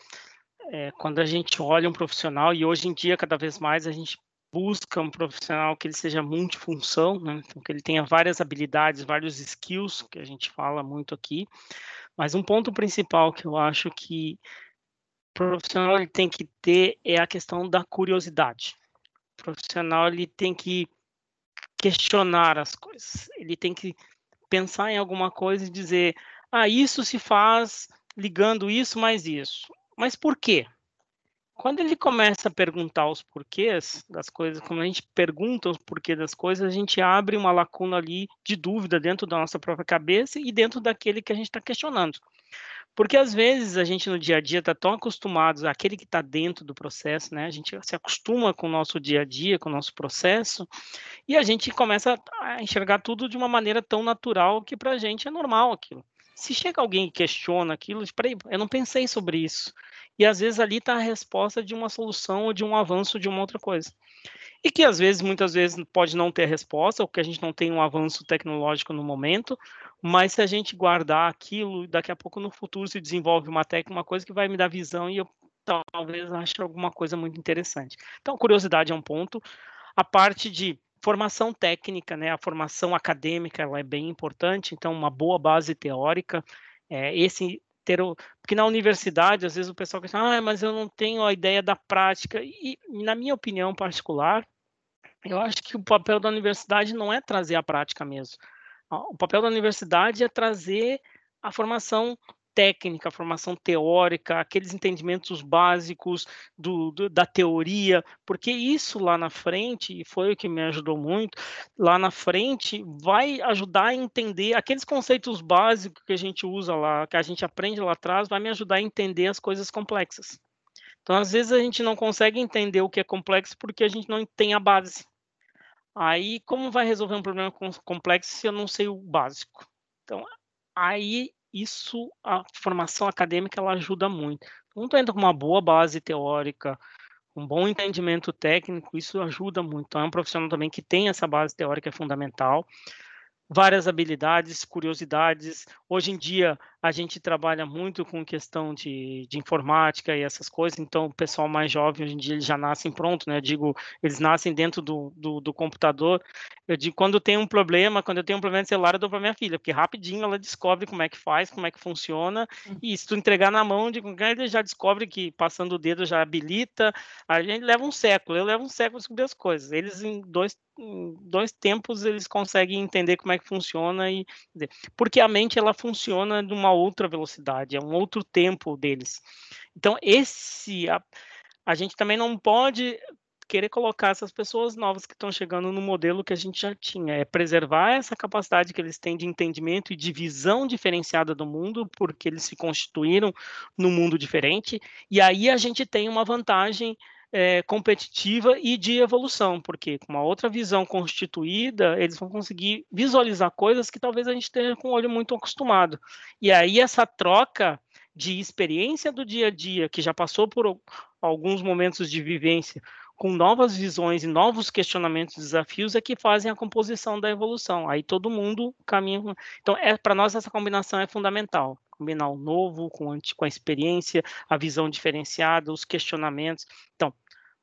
é, quando a gente olha um profissional, e hoje em dia, cada vez mais, a gente busca um profissional que ele seja multifunção, né? Então, que ele tenha várias habilidades, vários skills, que a gente fala muito aqui, mas um ponto principal que eu acho que o profissional ele tem que ter é a questão da curiosidade. O profissional ele tem que questionar as coisas. Ele tem que pensar em alguma coisa e dizer: "Ah, isso se faz ligando isso mais isso". Mas por quê? Quando ele começa a perguntar os porquês das coisas, quando a gente pergunta os porquês das coisas, a gente abre uma lacuna ali de dúvida dentro da nossa própria cabeça e dentro daquele que a gente está questionando. Porque às vezes a gente no dia a dia está tão acostumado àquele que está dentro do processo, né? A gente se acostuma com o nosso dia a dia, com o nosso processo, e a gente começa a enxergar tudo de uma maneira tão natural que para a gente é normal aquilo. Se chega alguém e questiona aquilo, peraí, eu não pensei sobre isso. E às vezes ali está a resposta de uma solução ou de um avanço de uma outra coisa. E que às vezes, muitas vezes, pode não ter resposta, ou que a gente não tem um avanço tecnológico no momento, mas se a gente guardar aquilo, daqui a pouco no futuro se desenvolve uma técnica, uma coisa que vai me dar visão e eu talvez ache alguma coisa muito interessante. Então, curiosidade é um ponto. A parte de formação técnica, né, a formação acadêmica, ela é bem importante, então uma boa base teórica, é, esse ter o, porque na universidade às vezes o pessoal pensa, ah, mas eu não tenho a ideia da prática e na minha opinião particular, eu acho que o papel da universidade não é trazer a prática mesmo. O papel da universidade é trazer a formação técnica, a formação teórica, aqueles entendimentos básicos do, do, da teoria, porque isso lá na frente, e foi o que me ajudou muito, lá na frente vai ajudar a entender aqueles conceitos básicos que a gente usa lá, que a gente aprende lá atrás, vai me ajudar a entender as coisas complexas. Então, às vezes, a gente não consegue entender o que é complexo porque a gente não tem a base. Aí, como vai resolver um problema complexo se eu não sei o básico? Então, aí isso, a formação acadêmica, ela ajuda muito. Quando tu entra com uma boa base teórica, um bom entendimento técnico, isso ajuda muito. Então, é um profissional também que tem essa base teórica é fundamental. Várias habilidades, curiosidades. Hoje em dia, a gente trabalha muito com questão de, de informática e essas coisas, então o pessoal mais jovem hoje em dia eles já nascem pronto, né? Eu digo, eles nascem dentro do, do, do, computador. Eu digo, quando tem um problema, quando eu tenho um problema de celular, eu dou para minha filha, porque rapidinho ela descobre como é que faz, como é que funciona, e se tu entregar na mão de qualquer, ele já descobre que passando o dedo já habilita. A gente leva um século, eu levo um século a descobrir as coisas. Eles em dois, dois tempos eles conseguem entender como é que funciona e porque a mente ela funciona de uma outra velocidade, é um outro tempo deles. Então, esse a, a gente também não pode querer colocar essas pessoas novas que estão chegando no modelo que a gente já tinha, é preservar essa capacidade que eles têm de entendimento e de visão diferenciada do mundo, porque eles se constituíram num mundo diferente, e aí a gente tem uma vantagem é, competitiva e de evolução, porque com uma outra visão constituída, eles vão conseguir visualizar coisas que talvez a gente esteja com o olho muito acostumado. E aí essa troca de experiência do dia a dia, que já passou por alguns momentos de vivência com novas visões e novos questionamentos e desafios é que fazem a composição da evolução. Aí todo mundo caminha. Então, é para nós essa combinação é fundamental. Combinar o novo com, com a experiência, a visão diferenciada, os questionamentos. Então,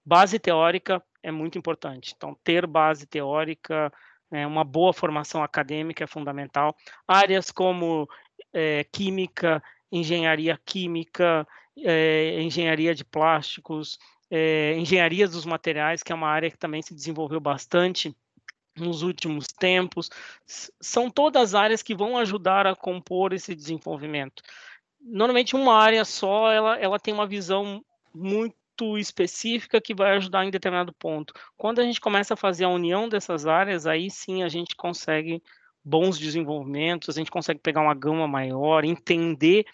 base teórica é muito importante. Então, ter base teórica, é, uma boa formação acadêmica é fundamental. Áreas como é, química, engenharia química, é, engenharia de plásticos, é, engenharia dos materiais, que é uma área que também se desenvolveu bastante nos últimos tempos, são todas áreas que vão ajudar a compor esse desenvolvimento. Normalmente uma área só, ela, ela tem uma visão muito específica que vai ajudar em determinado ponto. Quando a gente começa a fazer a união dessas áreas, aí sim a gente consegue bons desenvolvimentos, a gente consegue pegar uma gama maior, entender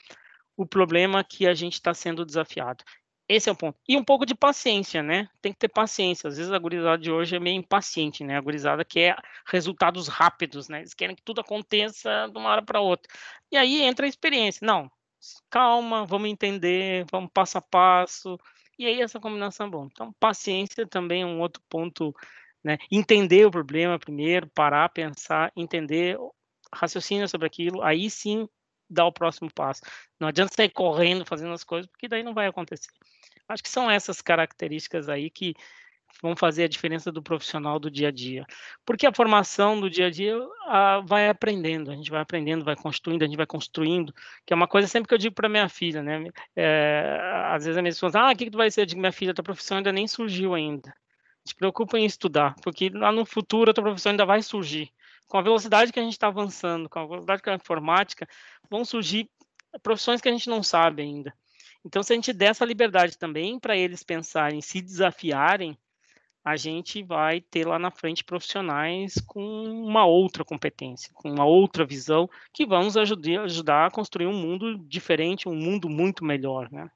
o problema que a gente está sendo desafiado. Esse é o ponto. E um pouco de paciência, né? Tem que ter paciência. Às vezes a gurizada de hoje é meio impaciente, né? A gurizada quer resultados rápidos, né? Eles querem que tudo aconteça de uma hora para outra. E aí entra a experiência. Não, calma, vamos entender, vamos passo a passo. E aí essa combinação é bom. Então, paciência também é um outro ponto, né? Entender o problema primeiro, parar, pensar, entender, raciocínio sobre aquilo, aí sim dar o próximo passo. Não adianta sair correndo fazendo as coisas, porque daí não vai acontecer. Acho que são essas características aí que vão fazer a diferença do profissional do dia a dia. Porque a formação do dia a dia a, vai aprendendo, a gente vai aprendendo, vai construindo, a gente vai construindo, que é uma coisa sempre que eu digo para minha filha, né? É, às vezes a minha esposa, ah, o que, que tu vai ser? Eu digo, minha filha, tua profissão ainda nem surgiu ainda. Se preocupa em estudar, porque lá no futuro a tua profissão ainda vai surgir. Com a velocidade que a gente está avançando, com a velocidade que a informática, vão surgir profissões que a gente não sabe ainda. Então, se a gente der essa liberdade também para eles pensarem, se desafiarem, a gente vai ter lá na frente profissionais com uma outra competência, com uma outra visão, que vão nos ajudar, ajudar a construir um mundo diferente, um mundo muito melhor, né?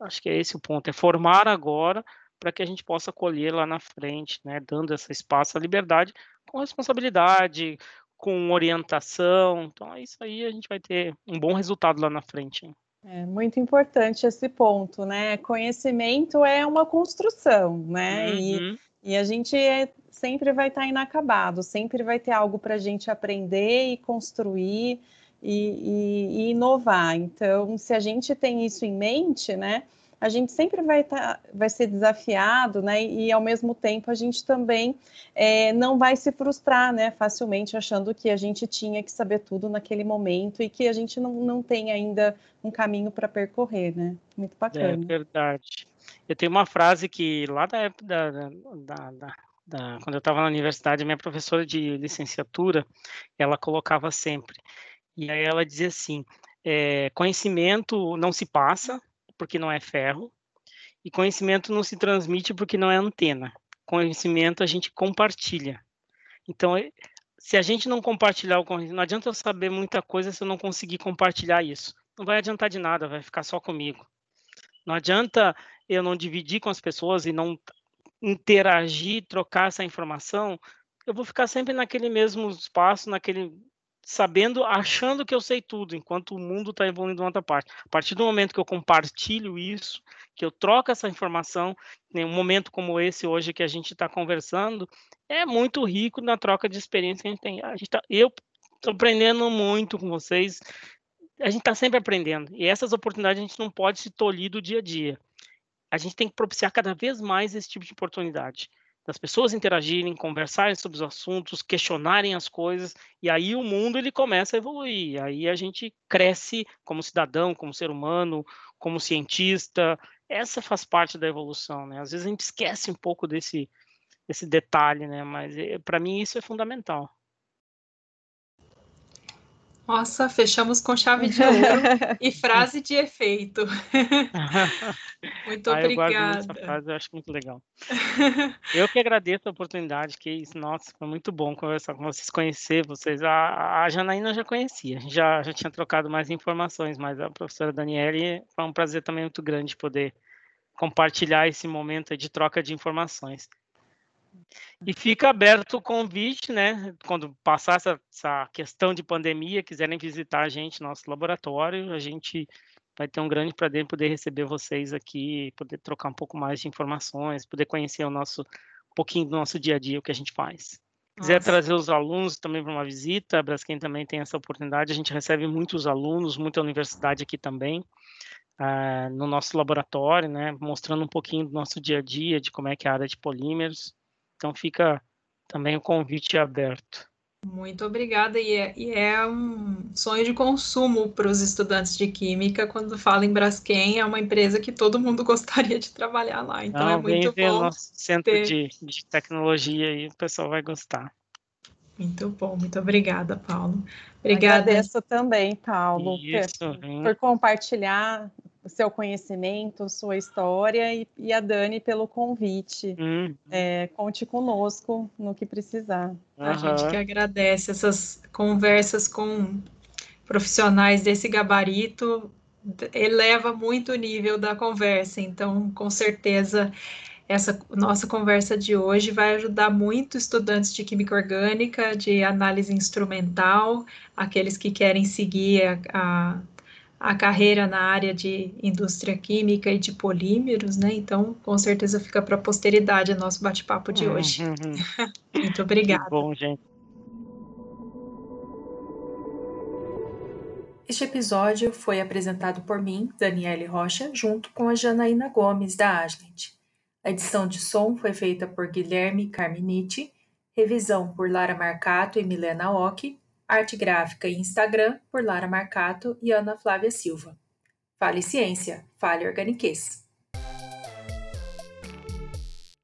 Acho que é esse o ponto, é formar agora para que a gente possa colher lá na frente, né? Dando esse espaço, a liberdade, com responsabilidade, com orientação. Então, é isso aí, a gente vai ter um bom resultado lá na frente. Hein? É muito importante esse ponto, né? Conhecimento é uma construção, né? Uhum. E, e a gente é, sempre vai estar inacabado, sempre vai ter algo para a gente aprender e construir e, e, e, inovar. Então, se a gente tem isso em mente, né? A gente sempre vai, tá, vai ser desafiado, né? E ao mesmo tempo a gente também é, não vai se frustrar, né? Facilmente achando que a gente tinha que saber tudo naquele momento e que a gente não, não tem ainda um caminho para percorrer, né? Muito é bacana. É verdade. Eu tenho uma frase que lá da época da, da, da, da quando eu estava na universidade, minha professora de licenciatura, ela colocava sempre. E aí ela dizia assim: é, conhecimento não se passa, porque não é ferro, e conhecimento não se transmite porque não é antena. Conhecimento a gente compartilha. Então, se a gente não compartilhar o conhecimento, não adianta eu saber muita coisa se eu não conseguir compartilhar isso. Não vai adiantar de nada, vai ficar só comigo. Não adianta eu não dividir com as pessoas e não interagir, trocar essa informação, eu vou ficar sempre naquele mesmo espaço, naquele sabendo, achando que eu sei tudo, enquanto o mundo está evoluindo em outra parte. A partir do momento que eu compartilho isso, que eu troco essa informação, em um momento como esse hoje que a gente está conversando, é muito rico na troca de experiência que a gente tem. A gente tá, eu estou aprendendo muito com vocês. A gente está sempre aprendendo. E essas oportunidades a gente não pode se tolir do dia a dia. A gente tem que propiciar cada vez mais esse tipo de oportunidade das pessoas interagirem, conversarem sobre os assuntos, questionarem as coisas, e aí o mundo ele começa a evoluir. Aí a gente cresce como cidadão, como ser humano, como cientista. Essa faz parte da evolução, né? Às vezes a gente esquece um pouco desse desse detalhe, né? Mas eh, para mim isso é fundamental. Nossa, fechamos com chave de ouro <laughs> e frase de efeito. <laughs> muito ah, obrigada. Eu, frase, eu acho muito legal. <laughs> Eu que agradeço a oportunidade, que isso, nossa, foi muito bom conversar com vocês, conhecer vocês. A, a Janaína eu já conhecia, já, já tinha trocado mais informações, mas a professora Daniele foi um prazer também muito grande poder compartilhar esse momento de troca de informações. E fica aberto o convite, né? Quando passar essa, essa, questão de pandemia, quiserem visitar a gente, nosso laboratório, a gente vai ter um grande prazer poder receber vocês aqui, poder trocar um pouco mais de informações, poder conhecer o nosso um pouquinho do nosso dia a dia, o que a gente faz. Quiser Nossa. trazer os alunos também para uma visita, a Braskem também tem essa oportunidade. A gente recebe muitos alunos, muita universidade aqui também, uh, no nosso laboratório, né, mostrando um pouquinho do nosso dia a dia, de como é que é a área de polímeros. Então fica também o convite aberto. Muito obrigada, e é, e é um sonho de consumo para os estudantes de Química quando fala em Braskem, é uma empresa que todo mundo <laughs> gostaria de trabalhar lá, então Não, é muito bom. nosso centro ter... de, de tecnologia e o pessoal vai gostar. Muito bom, muito obrigada, Paulo. Obrigada. Agradeço também, Paulo, Isso, por, por compartilhar o seu conhecimento, sua história e, e a Dani pelo convite. Hum. É, conte conosco no que precisar. A gente que agradece essas conversas com profissionais desse gabarito, eleva muito o nível da conversa. Então, com certeza, essa nossa conversa de hoje vai ajudar muito estudantes de química orgânica, de análise instrumental, aqueles que querem seguir a, a a carreira na área de indústria química e de polímeros, né? Então, com certeza fica para a posteridade o nosso bate-papo de hoje. Uhum. <laughs> Muito obrigada. Que bom, gente. Este episódio foi apresentado por mim, Daniele Rocha, junto com a Janaína Gomes, da Asnet. A edição de som foi feita por Guilherme Carminiti, revisão por Lara Marcato e Milena Ock, Arte gráfica e Instagram por Lara Marcato e Ana Flávia Silva. Fale Ciência, fale Organiquez.